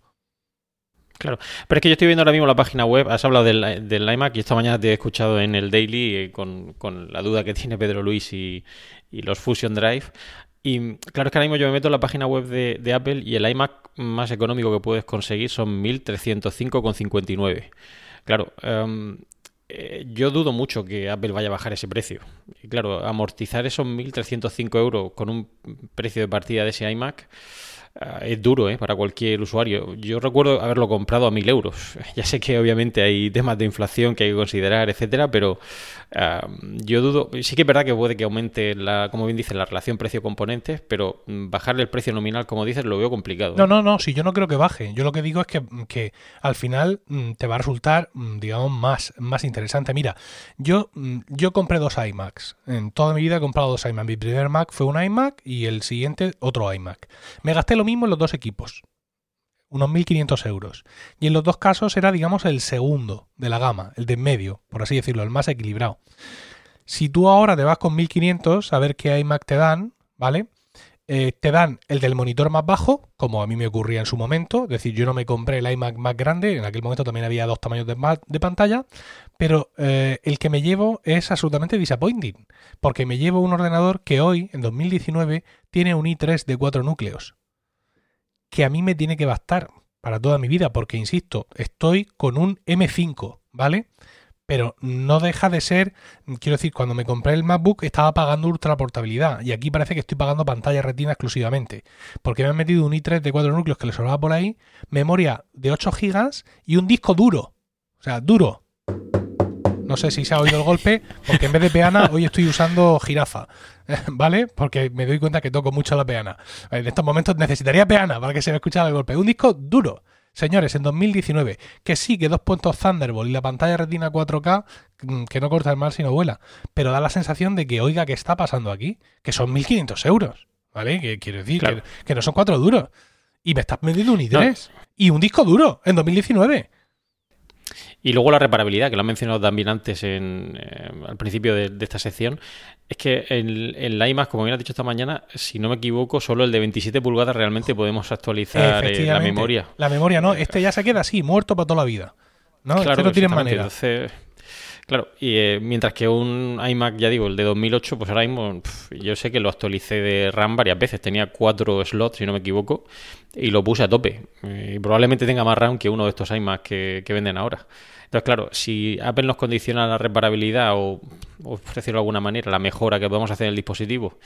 Claro, pero es que yo estoy viendo ahora mismo la página web, has hablado del, del iMac y esta mañana te he escuchado en el Daily eh, con, la duda que tiene Pedro Luis y, los Fusion Drive. Y claro, es que ahora mismo yo me meto en la página web de, Apple y el iMac más económico que puedes conseguir son 1305,59. Claro, um, eh, yo dudo mucho que Apple vaya a bajar ese precio. Y claro, amortizar esos 1.305 euros con un precio de partida de ese iMac es duro ¿eh? para cualquier usuario. Yo recuerdo haberlo comprado a mil euros. (laughs) Ya sé que obviamente hay temas de inflación que hay que considerar, etcétera, pero ah, yo dudo. Sí que es verdad que puede que aumente, la, como bien dice, la relación precio-componentes, pero mm, bajarle el precio nominal, como dices, lo veo complicado. No, no, no, si yo no creo que baje. Yo lo que digo es que, que al final mm, te va a resultar, mm, digamos, más, más interesante. Mira, yo, yo compré dos iMacs. En toda mi vida he comprado dos iMacs. Mi primer Mac fue un iMac y el siguiente otro iMac. Me gasté lo mismo en los dos equipos, unos 1.500 euros. Y en los dos casos era, digamos, el segundo de la gama, el de en medio, por así decirlo, el más equilibrado. Si tú ahora te vas con 1.500 a ver qué iMac te dan, ¿vale? Eh, te dan el del monitor más bajo, como a mí me ocurría en su momento, es decir, yo no me compré el iMac más grande, en aquel momento también había dos tamaños de, de pantalla, pero eh, el que me llevo es absolutamente disappointing, porque me llevo un ordenador que hoy, en 2019, tiene un i3 de 4 núcleos que a mí me tiene que bastar para toda mi vida, porque insisto, estoy con un M5, ¿vale? Pero no deja de ser, quiero decir, cuando me compré el MacBook estaba pagando ultra portabilidad y aquí parece que estoy pagando pantalla retina exclusivamente, porque me han metido un i3 de 4 núcleos que le sobraba por ahí, memoria de 8 GB y un disco duro, o sea, duro. No sé si se ha oído el golpe, porque en vez de peana hoy estoy usando jirafa. (laughs) ¿vale? Porque me doy cuenta que toco mucho la peana. En estos momentos necesitaría peana para que se me escuchara el golpe. Un disco duro. Señores, en 2019, que sí, que dos puntos Thunderbolt y la pantalla Retina 4K, mm, que no corta el mal sino vuela, pero da la sensación de que, oiga, ¿qué está pasando aquí? Que son 1.500 euros, ¿vale? Que quiero decir, que, no son cuatro duros. Y me estás vendiendo un i3 y un disco duro en 2019. Y luego la reparabilidad, que lo han mencionado también antes en, eh, al principio de, esta sección, es que en, el iMac, como bien has dicho esta mañana, si no me equivoco, solo el de 27 pulgadas realmente podemos actualizar eh, la memoria. La memoria, ¿no? Este ya se queda así, muerto para toda la vida. ¿no? Este claro, no tiene manera. claro, y eh, mientras que un iMac, ya digo, el de 2008, pues ahora mismo yo sé que lo actualicé de RAM varias veces. Tenía cuatro slots, si no me equivoco, y lo puse a tope. Y probablemente tenga más RAM que uno de estos iMac que, que venden ahora. Entonces, claro, si Apple nos condiciona la reparabilidad o, por decirlo de alguna manera, la mejora que podemos hacer en el dispositivo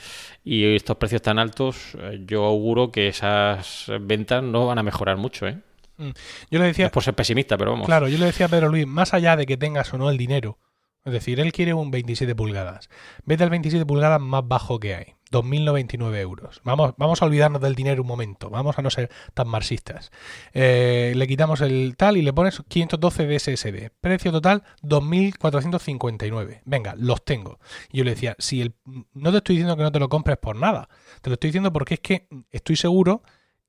y estos precios tan altos, eh, yo auguro que esas ventas no van a mejorar mucho, ¿eh? Mm. Yo le decía... Es por ser pesimista, pero vamos. Claro, yo le decía a Pedro Luis, más allá de que tengas o no el dinero, es decir, él quiere un 27 pulgadas, vete al 27 pulgadas más bajo que hay. 2.099 euros. Vamos, vamos a olvidarnos del dinero un momento, vamos a no ser tan marxistas. Eh, le quitamos el tal y le pones 512 de SSD. Precio total 2.459. Venga, los tengo. Y yo le decía, si el, no te estoy diciendo que no te lo compres por nada, te lo estoy diciendo porque es que estoy seguro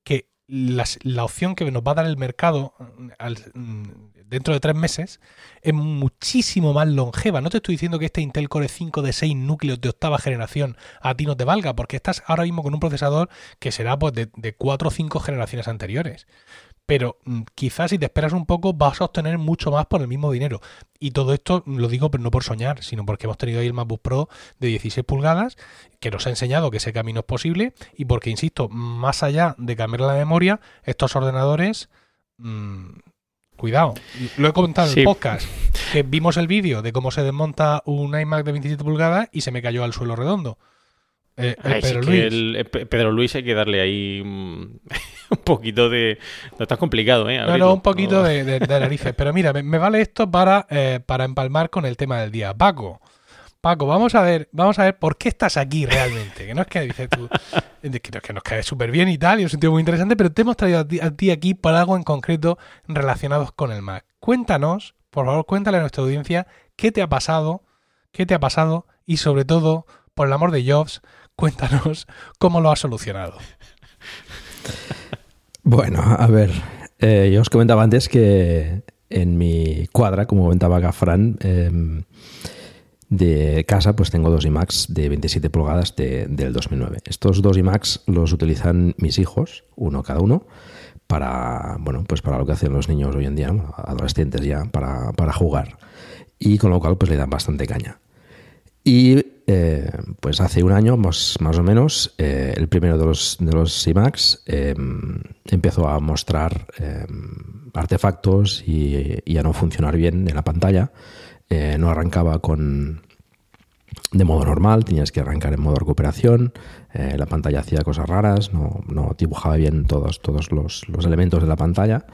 que la, opción que nos va a dar el mercado mm, dentro de tres meses es muchísimo más longeva. No te estoy diciendo que este Intel Core 5 de 6 núcleos de octava generación a ti no te valga, porque estás ahora mismo con un procesador que será pues, de, de 4 o 5 generaciones anteriores pero mm, quizás si te esperas un poco vas a obtener mucho más por el mismo dinero. Y todo esto lo digo pero no por soñar, sino porque hemos tenido ahí el MacBook Pro de 16 pulgadas que nos ha enseñado que ese camino es posible y porque, insisto, más allá de cambiar la memoria, estos ordenadores... Mmm, cuidado, lo he comentado en el podcast, que vimos el vídeo de cómo se desmonta un iMac de 27 pulgadas y se me cayó al suelo redondo. Eh, Pedro, Luis. Pedro Luis hay que darle ahí un, (laughs) poquito de... No está complicado, ¿eh? No, no, un poquito de, narices. Pero mira, me, vale esto para, eh, para empalmar con el tema del día. Paco, Paco, vamos a ver, vamos a ver por qué estás aquí realmente. Que no es que dices tú, (laughs) que nos cae súper bien y tal, y un sentido muy interesante, pero te hemos traído a ti, a ti, aquí para algo en concreto relacionado con el Mac. Cuéntanos, por favor, cuéntale a nuestra audiencia qué te ha pasado, qué te ha pasado y sobre todo, por el amor de Jobs, Cuéntanos cómo lo has solucionado. Bueno, a ver, eh, yo os comentaba antes que en mi cuadra, como comentaba Gafran, em, de casa, pues tengo dos iMacs de 27 pulgadas del 2009. Estos dos iMacs los utilizan mis hijos, uno cada uno, para, bueno, pues para lo que hacen los niños hoy en día, adolescentes ya, para, para jugar. Y con lo cual, pues le dan bastante caña. Y eh, pues hace un año más, más o menos, eh, el primero de los, de los em, empezó a mostrar em, artefactos y, a no funcionar bien en la pantalla. Eh, no arrancaba con de modo normal, tenías que arrancar en modo recuperación, la pantalla hacía cosas raras, no, no dibujaba bien todos, todos los, los, elementos de la pantalla.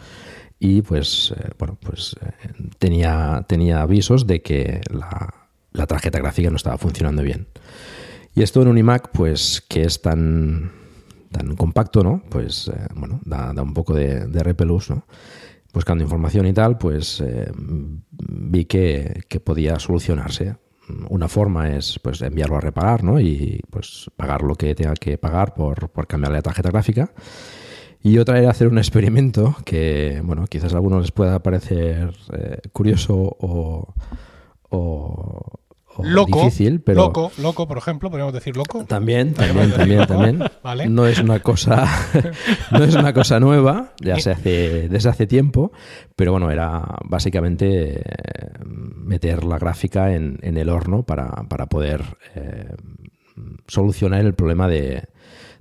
Y pues, bueno, pues tenía, tenía avisos de que la, la tarjeta gráfica no estaba funcionando bien. Y esto en un iMac, pues que es tan, tan compacto, ¿no? Pues, bueno, da, un poco de, de repelús, buscando información y tal, pues eh, vi que, podía solucionarse. Una forma es pues enviarlo a reparar ¿no? y pues pagar lo que tenga que pagar por, por cambiarle la tarjeta gráfica. Y otra era hacer un experimento que, bueno, quizás a algunos les pueda parecer eh, curioso o, loco, difícil, pero loco, loco, por ejemplo, podríamos decir loco. También, también, también, (laughs) también. No es una cosa, (laughs) no es una cosa nueva, ya se hace desde hace tiempo, pero bueno, era básicamente eh, meter la gráfica en, el horno para, poder eh, solucionar el problema de,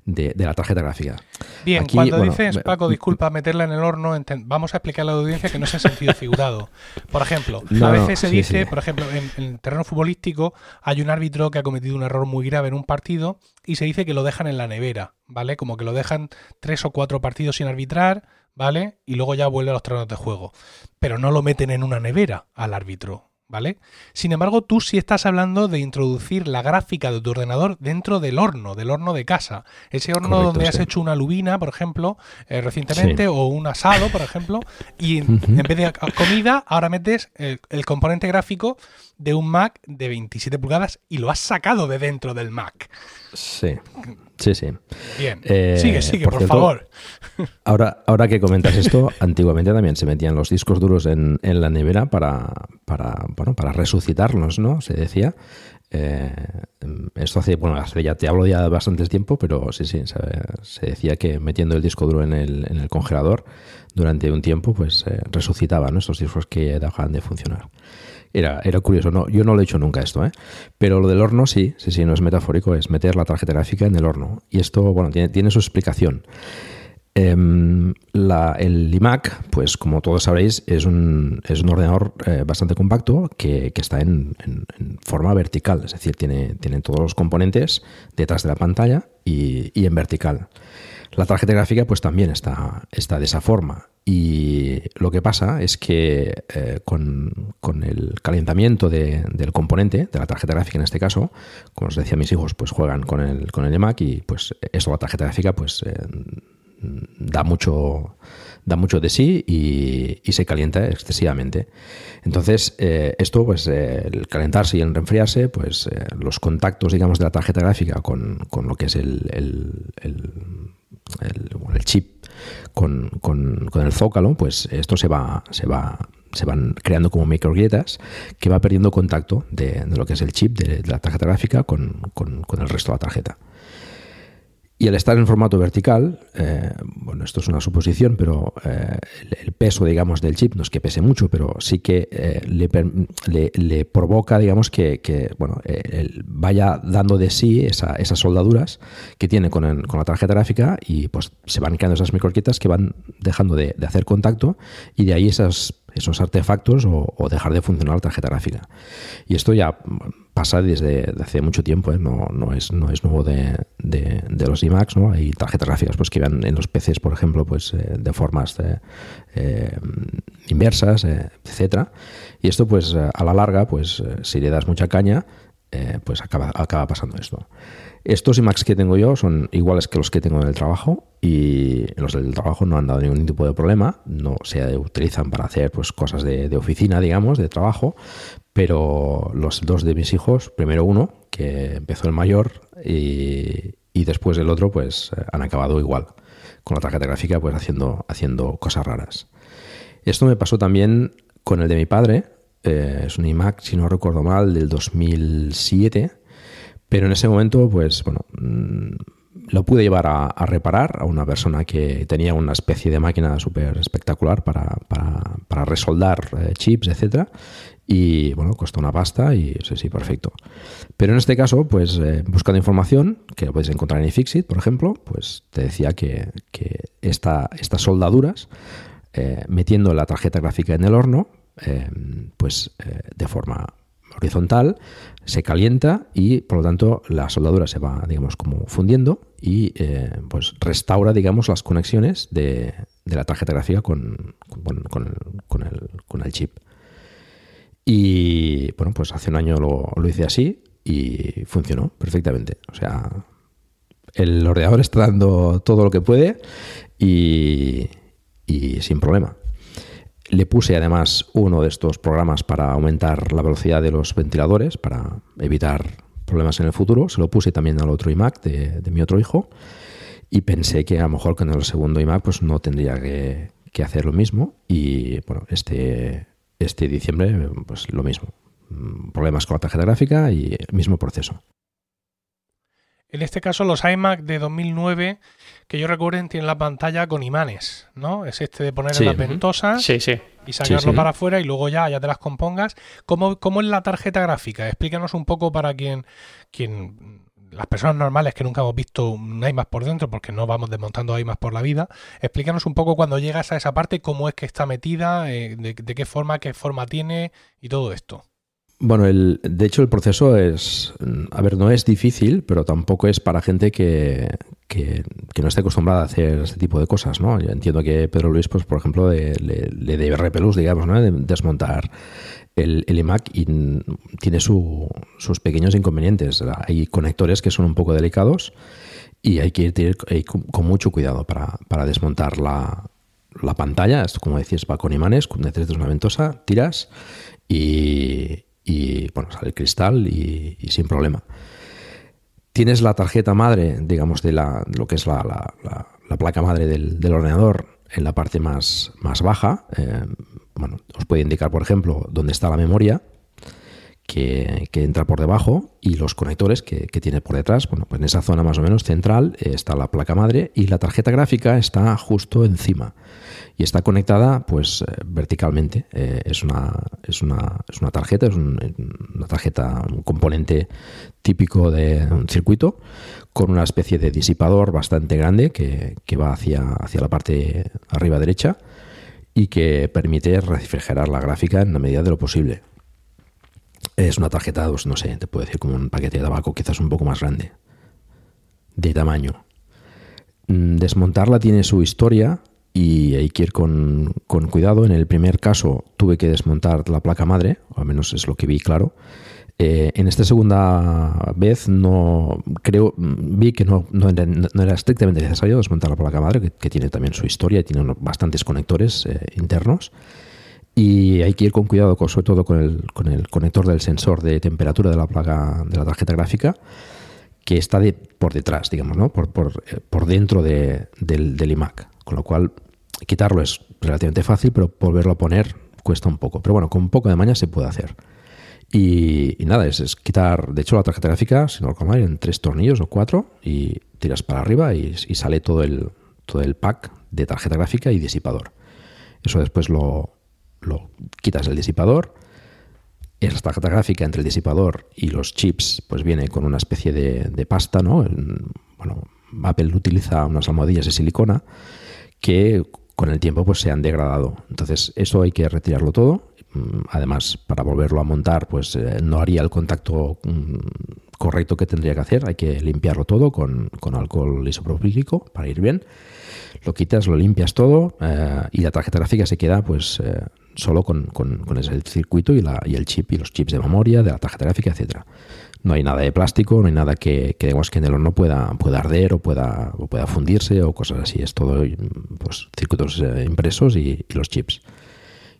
de, la tarjeta gráfica. Bien, cuando dices, Paco, disculpa, meterla en el horno, vamos a explicar a la audiencia que no es en sentido figurado. Por ejemplo, (laughs) a veces se dice, por ejemplo, en, el terreno futbolístico hay un árbitro que ha cometido un error muy grave en un partido y se dice que lo dejan en la nevera, ¿vale? Como que lo dejan tres o cuatro partidos sin arbitrar, ¿vale? Y luego ya vuelve a los terrenos de juego. Pero no lo meten en una nevera al árbitro, ¿vale? Sin embargo, tú sí estás hablando de introducir la gráfica de tu ordenador dentro del horno, del horno de casa. Ese horno donde has hecho una lubina, por ejemplo, eh, recientemente, o un asado, por ejemplo, y en, vez de comida, ahora metes el, el, componente gráfico de un Mac de 27 pulgadas y lo has sacado de dentro del Mac. Sí. Sí, sí. Bien. Eh, sigue, sigue, por, favor. (laughs) Ahora, ahora que comentas esto, (laughs) antiguamente también se metían los discos duros en, la nevera para, para, bueno, para resucitarlos, ¿no? Se decía. Eh, esto hace, bueno, ya te hablo ya de bastantes tiempo, pero sí, sí, se, decía que metiendo el disco duro en el, en el congelador durante un tiempo, pues eh, resucitaba estos discos que dejaban de funcionar. Era, era curioso, no, yo no lo he hecho nunca esto, ¿eh? pero lo del horno sí, sí, sí, no es metafórico, es meter la tarjeta gráfica en el horno. Y esto, bueno, tiene, tiene su explicación. Em, el iMac, pues como todos sabréis, es un, es un ordenador eh, bastante compacto que, está en, forma vertical, es decir, tiene, tiene todos los componentes detrás de la pantalla y, y en vertical. La tarjeta gráfica pues también está, está de esa forma y lo que pasa es que eh, con, el calentamiento del componente, de la tarjeta gráfica en este caso, como os decía mis hijos, pues juegan con el, con el Mac y pues eso la tarjeta gráfica pues eh, da mucho da mucho de sí y, se calienta excesivamente. Entonces, eh, esto, pues, el calentarse y el enfriarse, pues, los contactos, digamos, de la tarjeta gráfica con, lo que es el, el, chip con, con, el zócalo, pues esto se va, se va, se van creando como microgrietas que va perdiendo contacto de, lo que es el chip de, la tarjeta gráfica con, con, el resto de la tarjeta. Y al estar en formato vertical, eh, bueno, esto es una suposición, pero eh, el, peso, digamos, del chip no es que pese mucho, pero sí que eh, le, provoca, digamos, que, bueno, vaya dando de sí esas soldaduras que tiene con, la tarjeta gráfica y pues se van creando esas microquietas que van dejando de, hacer contacto y de ahí esas esos artefactos o, dejar de funcionar la tarjeta gráfica. Y esto ya pasa desde hace mucho tiempo, ¿eh? no, no es nuevo de, de, los iMacs, ¿no? Hay tarjetas gráficas pues, que van en los PCs, por ejemplo, pues, eh, de formas eh, inversas, etcétera. Y esto, pues, a la larga, pues, si le das mucha caña, pues acaba, acaba pasando esto. Estos iMacs que tengo yo son iguales que los que tengo en el trabajo y los del trabajo no han dado ningún tipo de problema, no se utilizan para hacer pues, cosas de, oficina, digamos, de trabajo, pero los dos de mis hijos, primero uno, que empezó el mayor, y, después el otro, pues han acabado igual, con la tarjeta gráfica, pues haciendo, haciendo cosas raras. Esto me pasó también con el de mi padre, eh, es un iMac, si no recuerdo mal, del 2007 pero en ese momento, pues bueno, mm, lo pude llevar a, reparar a una persona que tenía una especie de máquina súper espectacular para, para, resoldar eh, chips, etcétera. Y bueno, costó una pasta y sí, sí, perfecto. Pero en este caso, pues eh, buscando información, que lo podéis encontrar en iFixit, por ejemplo, pues te decía que, que estas soldaduras, eh, metiendo la tarjeta gráfica en el horno, eh, pues de forma horizontal, se calienta y por lo tanto la soldadura se va, digamos, como fundiendo y pues restaura, digamos, las conexiones de, la tarjeta gráfica con, con, el, chip. Y bueno, pues hace un año lo, lo hice así y funcionó perfectamente. O sea, el ordenador está dando todo lo que puede y, sin problema. Le puse además uno de estos programas para aumentar la velocidad de los ventiladores, para evitar problemas en el futuro. Se lo puse también al otro iMac de, mi otro hijo y pensé que a lo mejor con el segundo iMac pues no tendría que, hacer lo mismo. Y bueno, este, este diciembre pues lo mismo. Problemas con la tarjeta gráfica y el mismo proceso. En este caso, los iMac de 2009, que yo recuerden, tienen la pantalla con imanes, ¿no? Es este de poner en la ventosa y sacarlo para afuera y luego ya, ya te las compongas. ¿Cómo, ¿Cómo, es la tarjeta gráfica? Explícanos un poco para quien, quien las personas normales que nunca hemos visto un iMac por dentro, porque no vamos desmontando iMac por la vida, explícanos un poco cuando llegas a esa parte, cómo es que está metida, eh, de qué forma, qué forma tiene y todo esto. Bueno, el, de hecho el proceso es, a ver, no es difícil, pero tampoco es para gente que, no esté acostumbrada a hacer este tipo de cosas, ¿no? Yo entiendo que Pedro Luis, pues por ejemplo, le, le, debe repelús, digamos, ¿no? De desmontar el, el iMac y tiene sus pequeños inconvenientes. Hay conectores que son un poco delicados y hay que ir, con, mucho cuidado para, desmontar la, la pantalla. Esto, como decías, va con imanes, necesitas una ventosa, tiras y, y bueno, sale el cristal y, sin problema. Tienes la tarjeta madre, digamos, de la, lo que es la, la, placa madre del, del, ordenador en la parte más, más baja. Eh, bueno, os puede indicar, por ejemplo, dónde está la memoria que, que entra por debajo y los conectores que, que, tiene por detrás. Bueno, pues en esa zona más o menos central eh, está la placa madre y la tarjeta gráfica está justo encima y está conectada pues eh, verticalmente. Eh, es, una, es, una, es una tarjeta, es una tarjeta, un componente típico de un circuito con una especie de disipador bastante grande que, va hacia, hacia la parte arriba derecha y que permite refrigerar la gráfica en la medida de lo posible. Es una tarjeta, pues, no sé, te puedo decir como un paquete de tabaco, quizás un poco más grande, de tamaño. Mm, desmontarla tiene su historia y hay que ir con, cuidado. En el primer caso tuve que desmontar la placa madre, o al menos es lo que vi claro. Eh, en esta segunda vez no creo vi que no, no, era, estrictamente necesario desmontar la placa madre, que, tiene también su historia y tiene bastantes conectores eh, internos. Y hay que ir con cuidado, sobre todo con el, con el conector del sensor de temperatura de la placa de la tarjeta gráfica, que está de, por detrás, digamos, ¿no? por, por, eh, por dentro de, del, iMac. Con lo cual Quitarlo es relativamente fácil, pero volverlo a poner cuesta un poco. Pero bueno, con un poco de maña se puede hacer. Y, nada, es, quitar, de hecho la tarjeta gráfica, si no lo comáis, en tres tornillos o cuatro y tiras para arriba y, sale todo el, todo el pack de tarjeta gráfica y disipador. Eso después lo, lo quitas el disipador. Esa tarjeta gráfica entre el disipador y los chips pues viene con una especie de, pasta, ¿no? Bueno, Apple utiliza unas almohadillas de silicona que con el tiempo pues se han degradado. Entonces, eso hay que retirarlo todo. Mm, además, para volverlo a montar, pues eh, no haría el contacto mm, correcto que tendría que hacer. Hay que limpiarlo todo con, alcohol isopropílico para ir bien. Lo quitas, lo limpias todo eh, y la tarjeta gráfica se queda pues eh, solo con, con, circuito y, la, y el chip y los chips de memoria de la tarjeta gráfica, etcétera no hay nada de plástico, no hay nada que, digamos que en el horno pueda, pueda arder o pueda, pueda fundirse o cosas así. Es todo pues, circuitos eh, impresos y, los chips.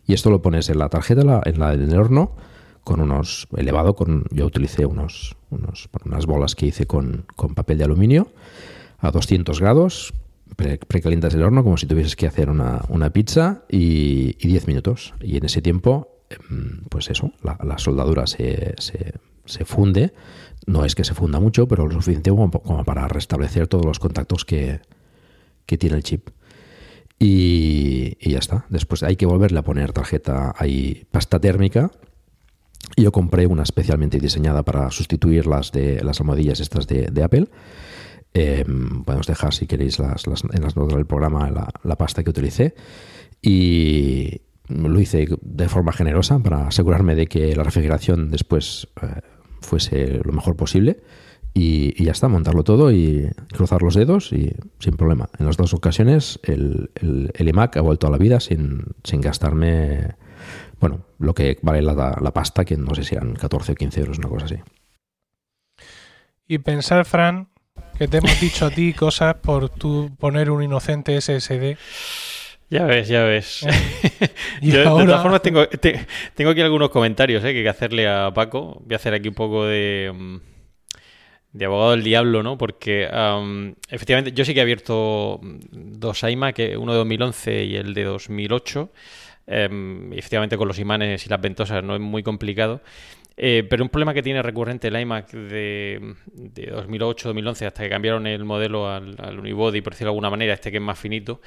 Y esto lo pones en la tarjeta, en, la, en el horno, con unos elevado, con yo utilicé unos, unos unas bolas que hice con, papel de aluminio a 200 grados, precalientas el horno como si tuvieses que hacer una, pizza y, 10 minutos. Y en ese tiempo, em, pues eso, la, soldadura se, se se funde. No es que se funda mucho, pero lo suficiente como, para restablecer todos los contactos que, tiene el chip. Y, ya está. Después hay que volverle a poner tarjeta ahí, pasta térmica. Y yo compré una especialmente diseñada para sustituir las de las almohadillas estas de, Apple. Eh, podemos dejar si queréis las, en las notas del programa la, la, pasta que utilicé. Y, lo hice de forma generosa para asegurarme de que la refrigeración después eh, fuese lo mejor posible. Y, ya está, montarlo todo y cruzar los dedos y sin problema. En las dos ocasiones el, el, iMac ha vuelto a la vida sin, sin gastarme, bueno, lo que vale la, la, pasta, que no sé si eran 14 o 15 euros, una cosa así. Y pensar, Fran, que te hemos dicho a ti cosas por tú poner un inocente SSD. Ya ves, ya ves. (laughs) De todas formas, tengo, tengo aquí algunos comentarios ¿eh? que hay que hacerle a Paco. Voy a hacer aquí un poco de, mm, de abogado del diablo, ¿no? Porque efectivamente yo sí que he abierto dos iMac, uno de 2011 y el de 2008. Em, efectivamente con los imanes y las ventosas no es muy complicado. Eh, pero un problema que tiene recurrente el iMac de, 2008-2011 hasta que cambiaron el modelo al, Unibody, por decirlo de alguna manera, este que es más finito,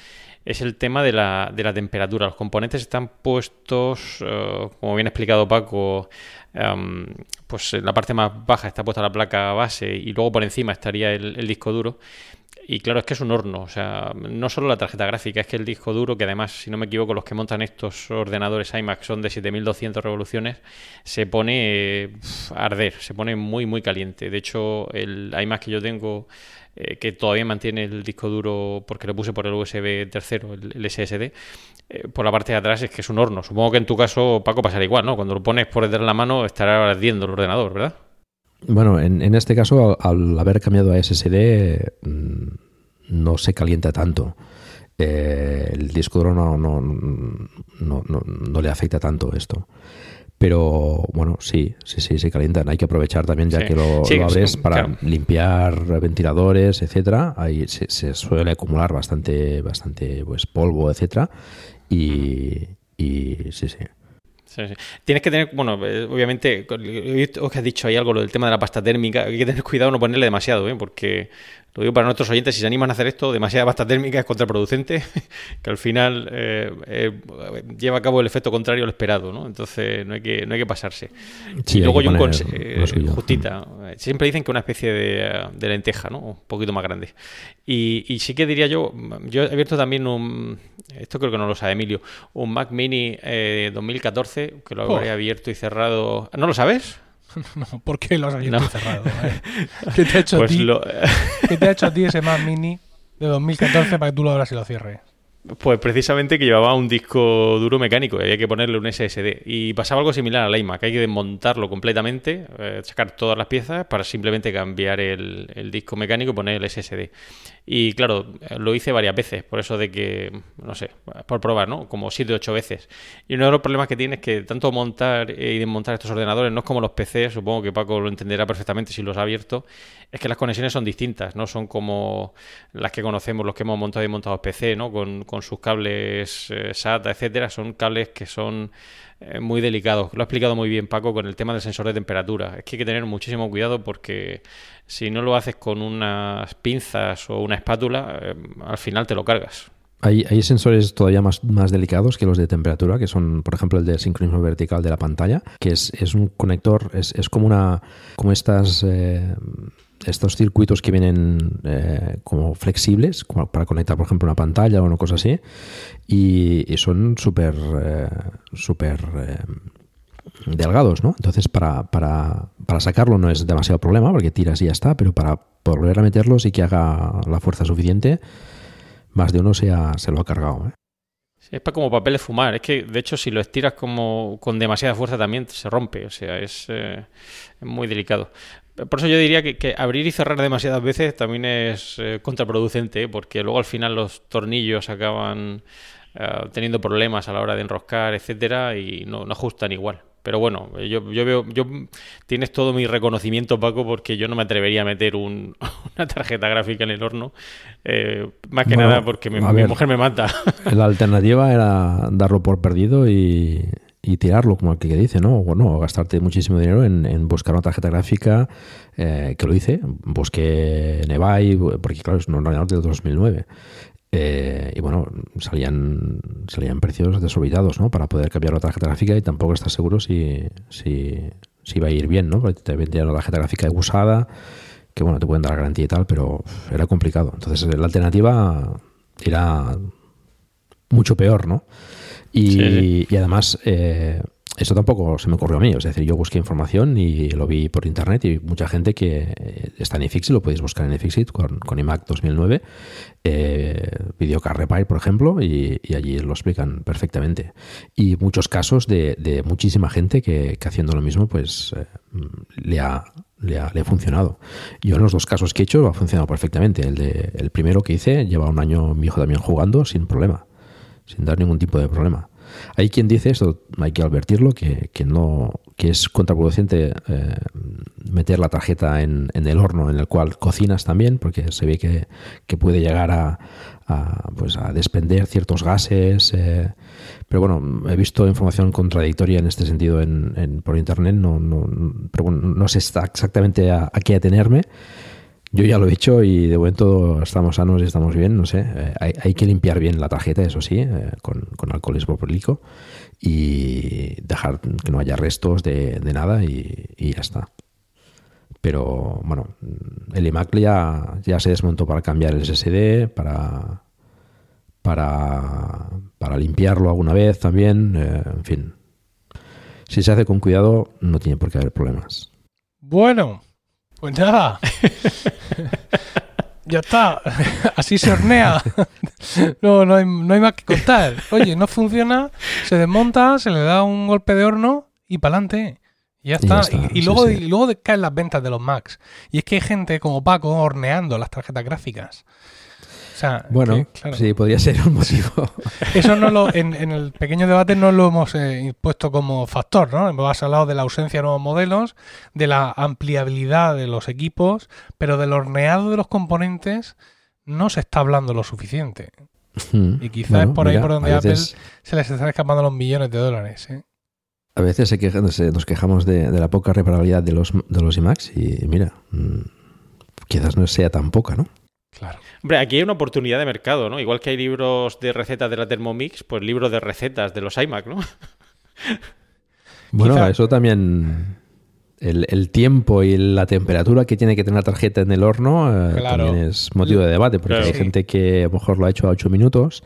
es el tema de la, de la temperatura. Los componentes están puestos, eh, como bien ha explicado Paco, em, pues en la parte más baja está puesta la placa base y luego por encima estaría el disco duro. Y claro, es que es un horno, o sea, no solo la tarjeta gráfica, es que el disco duro, que además, si no me equivoco, los que montan estos ordenadores iMac son de 7200 revoluciones, se pone a arder, se pone muy, muy caliente. De hecho, el iMac que yo tengo, eh, que todavía mantiene el disco duro porque lo puse por el USB tercero, el, SSD, eh, por la parte de atrás es que es un horno. Supongo que en tu caso, Paco, pasará igual, ¿no? Cuando lo pones por detrás de la mano estará ardiendo el ordenador, ¿verdad? Bueno, en, en, este caso, al, haber cambiado a SSD, mm, no se calienta tanto. Eh, el disco duro no, no, no, no, le afecta tanto esto. Pero bueno, sí, sí, sí, se calientan. Hay que aprovechar también, ya que lo, abres, para limpiar ventiladores, etcétera. Ahí se, se, suele acumular bastante, bastante pues, polvo, etcétera. Y, y sí, sí. Tienes que tener, bueno, eh, obviamente, os que has dicho ahí algo lo del tema de la pasta térmica, hay que tener cuidado no ponerle demasiado, ¿eh? porque lo digo para nuestros oyentes, si se animan a hacer esto, demasiada pasta térmica es contraproducente, (laughs) que al final eh, eh, lleva a cabo el efecto contrario al esperado, ¿no? Entonces no hay que, no hay que pasarse. y luego yo un eh, justita. Siempre dicen que una especie de, lenteja, ¿no? Un poquito más grande. Y, sí que diría yo, yo he abierto también un, esto creo que no lo sabe Emilio, un Mac Mini 2014, que lo habré abierto y cerrado. ¿No lo sabes? (laughs) no, ¿por qué lo has abierto cerrado? (laughs) ¿Qué te ha hecho a pues ti? ¿Qué te ha hecho a ti ese Mac Mini de 2014 para que tú lo abras y lo cierres? Pues precisamente que llevaba un disco duro mecánico y había que ponerle un SSD. Y pasaba algo similar a la iMac, hay que desmontarlo completamente, eh, sacar todas las piezas para simplemente cambiar el, el, disco mecánico y poner el SSD. Y claro, lo hice varias veces, por eso de que, no sé, por probar, ¿no? Como 7 o 8 veces. Y uno de los problemas que tiene es que tanto montar y desmontar estos ordenadores no es como los PCs, supongo que Paco lo entenderá perfectamente si los ha abierto, es que las conexiones son distintas, no son como las que conocemos, los que hemos montado y desmontado PC, ¿no? Con, con sus cables eh, SATA, etcétera, son cables que son muy delicados. Lo ha explicado muy bien Paco con el tema del sensor de temperatura. Es que hay que tener muchísimo cuidado porque si no lo haces con unas pinzas o una espátula, eh, al final te lo cargas. Hay, hay, sensores todavía más, más delicados que los de temperatura, que son, por ejemplo, el de sincronismo vertical de la pantalla, que es, es un conector, es, es, como una como estas eh, estos circuitos que vienen eh, como flexibles para conectar, por ejemplo, una pantalla o una cosa así, y, son súper eh, súper eh, delgados, ¿no? Entonces, para, para, para, sacarlo no es demasiado problema, porque tiras y ya está, pero para volver a meterlos y que haga la fuerza suficiente, más de uno se, se lo ha cargado. es para como papel de fumar. Es que, de hecho, si lo estiras como con demasiada fuerza también se rompe. O sea, es, es muy delicado. Por eso yo diría que, abrir y cerrar demasiadas veces también es eh, contraproducente, porque luego al final los tornillos acaban eh, teniendo problemas a la hora de enroscar, etcétera, y no, ajustan igual. Pero bueno, yo, yo, veo, yo tienes todo mi reconocimiento, Paco, porque yo no me atrevería a meter un, (laughs) una tarjeta gráfica en el horno, eh, más que nada porque mi mujer me mata. (laughs) La alternativa era darlo por perdido y y tirarlo, como el que dice, ¿no? Bueno, gastarte muchísimo dinero en, buscar una tarjeta gráfica, eh, que lo hice, busqué Nevai, porque claro, es un ordenador del 2009. Eh, y bueno, salían, salían precios desorbitados, ¿no? Para poder cambiar la tarjeta gráfica y tampoco estás seguro si, si, si va a ir bien, ¿no? Porque te vendían una tarjeta gráfica usada, que bueno, te pueden dar garantía y tal, pero era complicado. Entonces la alternativa era mucho peor, ¿no? Y, Sí, sí. y además, eh, eso tampoco se me ocurrió a mí. Es decir, yo busqué información y lo vi por internet y mucha gente que eh, está en iFixit, lo podéis buscar en iFixit con, con iMac 2009, eh, Videocar Repair, por ejemplo, y, y allí lo explican perfectamente. Y muchos casos de, de muchísima gente que, que haciendo lo mismo, pues eh, le ha, le ha, le ha funcionado. Yo en los dos casos que he hecho ha funcionado perfectamente. El, de, el primero que hice lleva un año mi hijo también jugando sin problema, sin dar ningún tipo de problema. Hay quien dice, esto hay que advertirlo, que, que no, que es contraproducente eh, meter la tarjeta en, el horno en el cual cocinas también, porque se ve que, que puede llegar a, a, pues a desprender ciertos gases. Eh, pero bueno, he visto información contradictoria en este sentido en, por internet, no, no, pero no sé exactamente a qué atenerme. Yo ya lo he hecho y de momento estamos sanos y estamos bien, no sé. Eh, hay, hay, que limpiar bien la tarjeta, eso sí, eh, con, con, alcohol isopropílico y dejar que no haya restos de, de nada y, ya está. Pero bueno, el iMac ya, ya se desmontó para cambiar el SSD, para, para, para limpiarlo alguna vez también, eh, en fin. Si se hace con cuidado, no tiene por qué haber problemas. Bueno, pues nada. (laughs) ya está. Así se hornea. no, no hay, no hay más que contar. Oye, no funciona, se desmonta, se le da un golpe de horno y para adelante. Ya está. Y, ya está. y, y luego, sí, sí. y luego caen las ventas de los Macs. Y es que hay gente como Paco horneando las tarjetas gráficas. O sea, bueno, que, claro, sí, podría ser un motivo. (laughs) Eso no lo, en, en, el pequeño debate no lo hemos eh, puesto como factor, ¿no? Hemos hablado de la ausencia de nuevos modelos, de la ampliabilidad de los equipos, pero del horneado de los componentes no se está hablando lo suficiente. Y quizás bueno, es por ahí por donde veces... Apple se les están escapando los millones de dólares. ¿eh? A veces se quejan, se, nos quejamos de, de, la poca reparabilidad de los, de los iMacs y mira, mmm, quizás no sea tan poca, ¿no? Claro. Hombre, aquí hay una oportunidad de mercado, ¿no? Igual que hay libros de recetas de la Thermomix, pues libros de recetas de los iMac, ¿no? (laughs) Bueno, Quizá... eso también. El, el, tiempo y la temperatura que tiene que tener la tarjeta en el horno eh, claro. también es motivo de debate, porque claro, hay gente que a lo mejor lo ha hecho a 8 minutos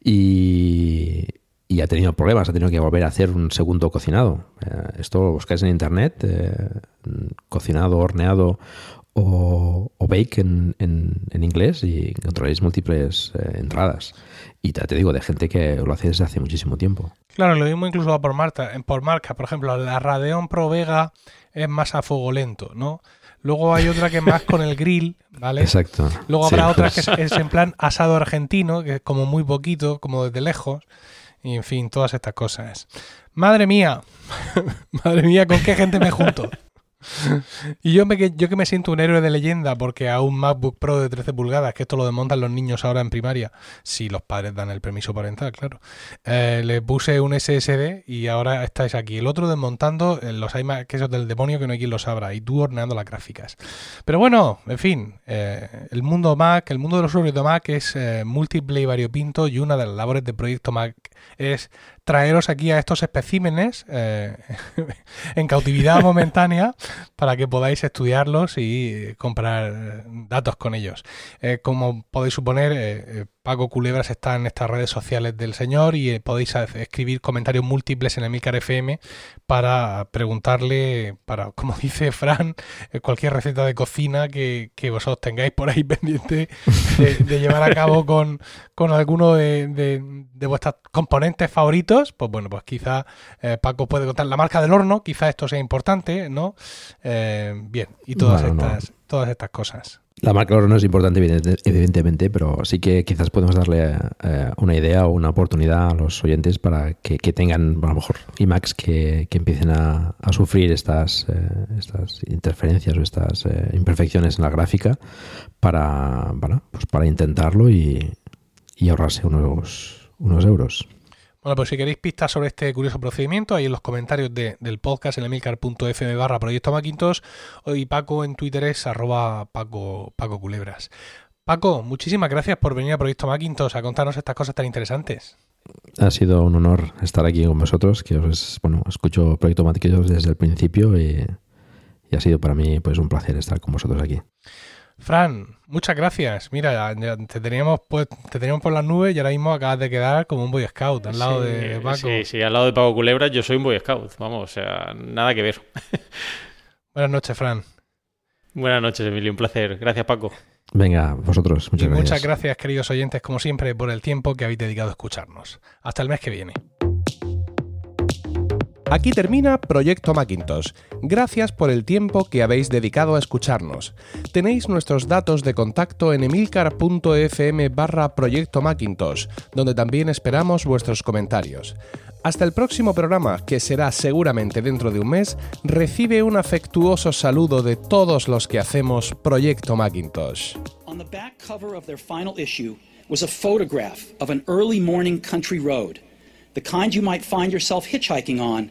y, y, ha tenido problemas, ha tenido que volver a hacer un segundo cocinado. Eh, esto lo buscáis en internet, eh, cocinado, horneado o, o bake en, en, en, inglés y encontraréis múltiples eh, entradas. Y te, te, digo, de gente que lo hace desde hace muchísimo tiempo. Claro, lo mismo incluso por marca. Por marca, por ejemplo, la Radeon Pro Vega es más a fuego lento, ¿no? Luego hay otra que es más con el grill, ¿vale? Exacto. Luego habrá sí, otra pues. que es, es, en plan asado argentino, que es como muy poquito, como desde lejos. Y en fin, todas estas cosas. Madre mía, (laughs) madre mía, ¿con qué gente me junto? (laughs) Y yo, me, yo que me siento un héroe de leyenda porque a un MacBook Pro de 13 pulgadas, que esto lo desmontan los niños ahora en primaria, si los padres dan el permiso parental, claro, eh, le puse un SSD y ahora estáis aquí. El otro desmontando eh, los iMac, que eso del demonio que no hay quien lo sabrá, y tú horneando las gráficas. Pero bueno, en fin, eh, el mundo Mac, el mundo de los usuarios de Mac es eh, múltiple y variopinto y una de las labores de Proyecto Mac es traeros aquí a estos especímenes eh, (laughs) en cautividad momentánea para que podáis estudiarlos y comprar datos con ellos. Eh, como podéis suponer, eh, Paco Culebras está en estas redes sociales del señor y eh, podéis escribir comentarios múltiples en Emilcar FM para preguntarle, para, (laughs) como dice Fran, eh, cualquier receta de cocina que, vosotros tengáis por ahí (laughs) pendiente de, de llevar a cabo con, con alguno de, de, de, vuestros componentes favoritos. Pues bueno, pues quizá eh, Paco puede contar la marca del horno, quizá esto sea importante, ¿no? Eh, bien, y todas, bueno, estas, no. todas estas cosas. La marca del horno es importante, evidentemente, pero sí que quizás podemos darle eh, una idea o una oportunidad a los oyentes para que, que tengan, a lo mejor, iMacs que, que empiecen a, a, sufrir estas, estas interferencias o estas imperfecciones en la gráfica para, para, pues para intentarlo y, y ahorrarse unos, unos euros. Bueno, pues si queréis pistas sobre este curioso procedimiento, ahí en los comentarios de, del podcast en emilcar.fm barra proyecto Macintosh y Paco en Twitter es arroba Paco, Paco Culebras. Paco, muchísimas gracias por venir a Proyecto Macintosh a contarnos estas cosas tan interesantes. Ha sido un honor estar aquí con vosotros, que os, bueno, escucho Proyecto Macintosh desde el principio y, y ha sido para mí pues un placer estar con vosotros aquí. Fran, muchas gracias. Mira, te teníamos pues, te teníamos por las nubes y ahora mismo acabas de quedar como un Boy Scout al lado de Paco. Sí, sí, al lado de Paco Culebra yo soy un Boy Scout. Vamos, o sea, nada que ver. (laughs) Buenas noches, Fran. Buenas noches, Emilio. Un placer. Gracias, Paco. Venga, vosotros. Muchas gracias. Muchas gracias, queridos oyentes, como siempre, por el tiempo que habéis dedicado a escucharnos. Hasta el mes que viene. Aquí termina Proyecto Macintosh. Gracias por el tiempo que habéis dedicado a escucharnos. Tenéis nuestros datos de contacto en emilcar.fm barra Proyecto Macintosh, donde también esperamos vuestros comentarios. Hasta el próximo programa, que será seguramente dentro de un mes, recibe un afectuoso saludo de todos los que hacemos Proyecto Macintosh. On the back cover of their final issue was a photograph of an early morning country road, the kind you might find yourself hitchhiking on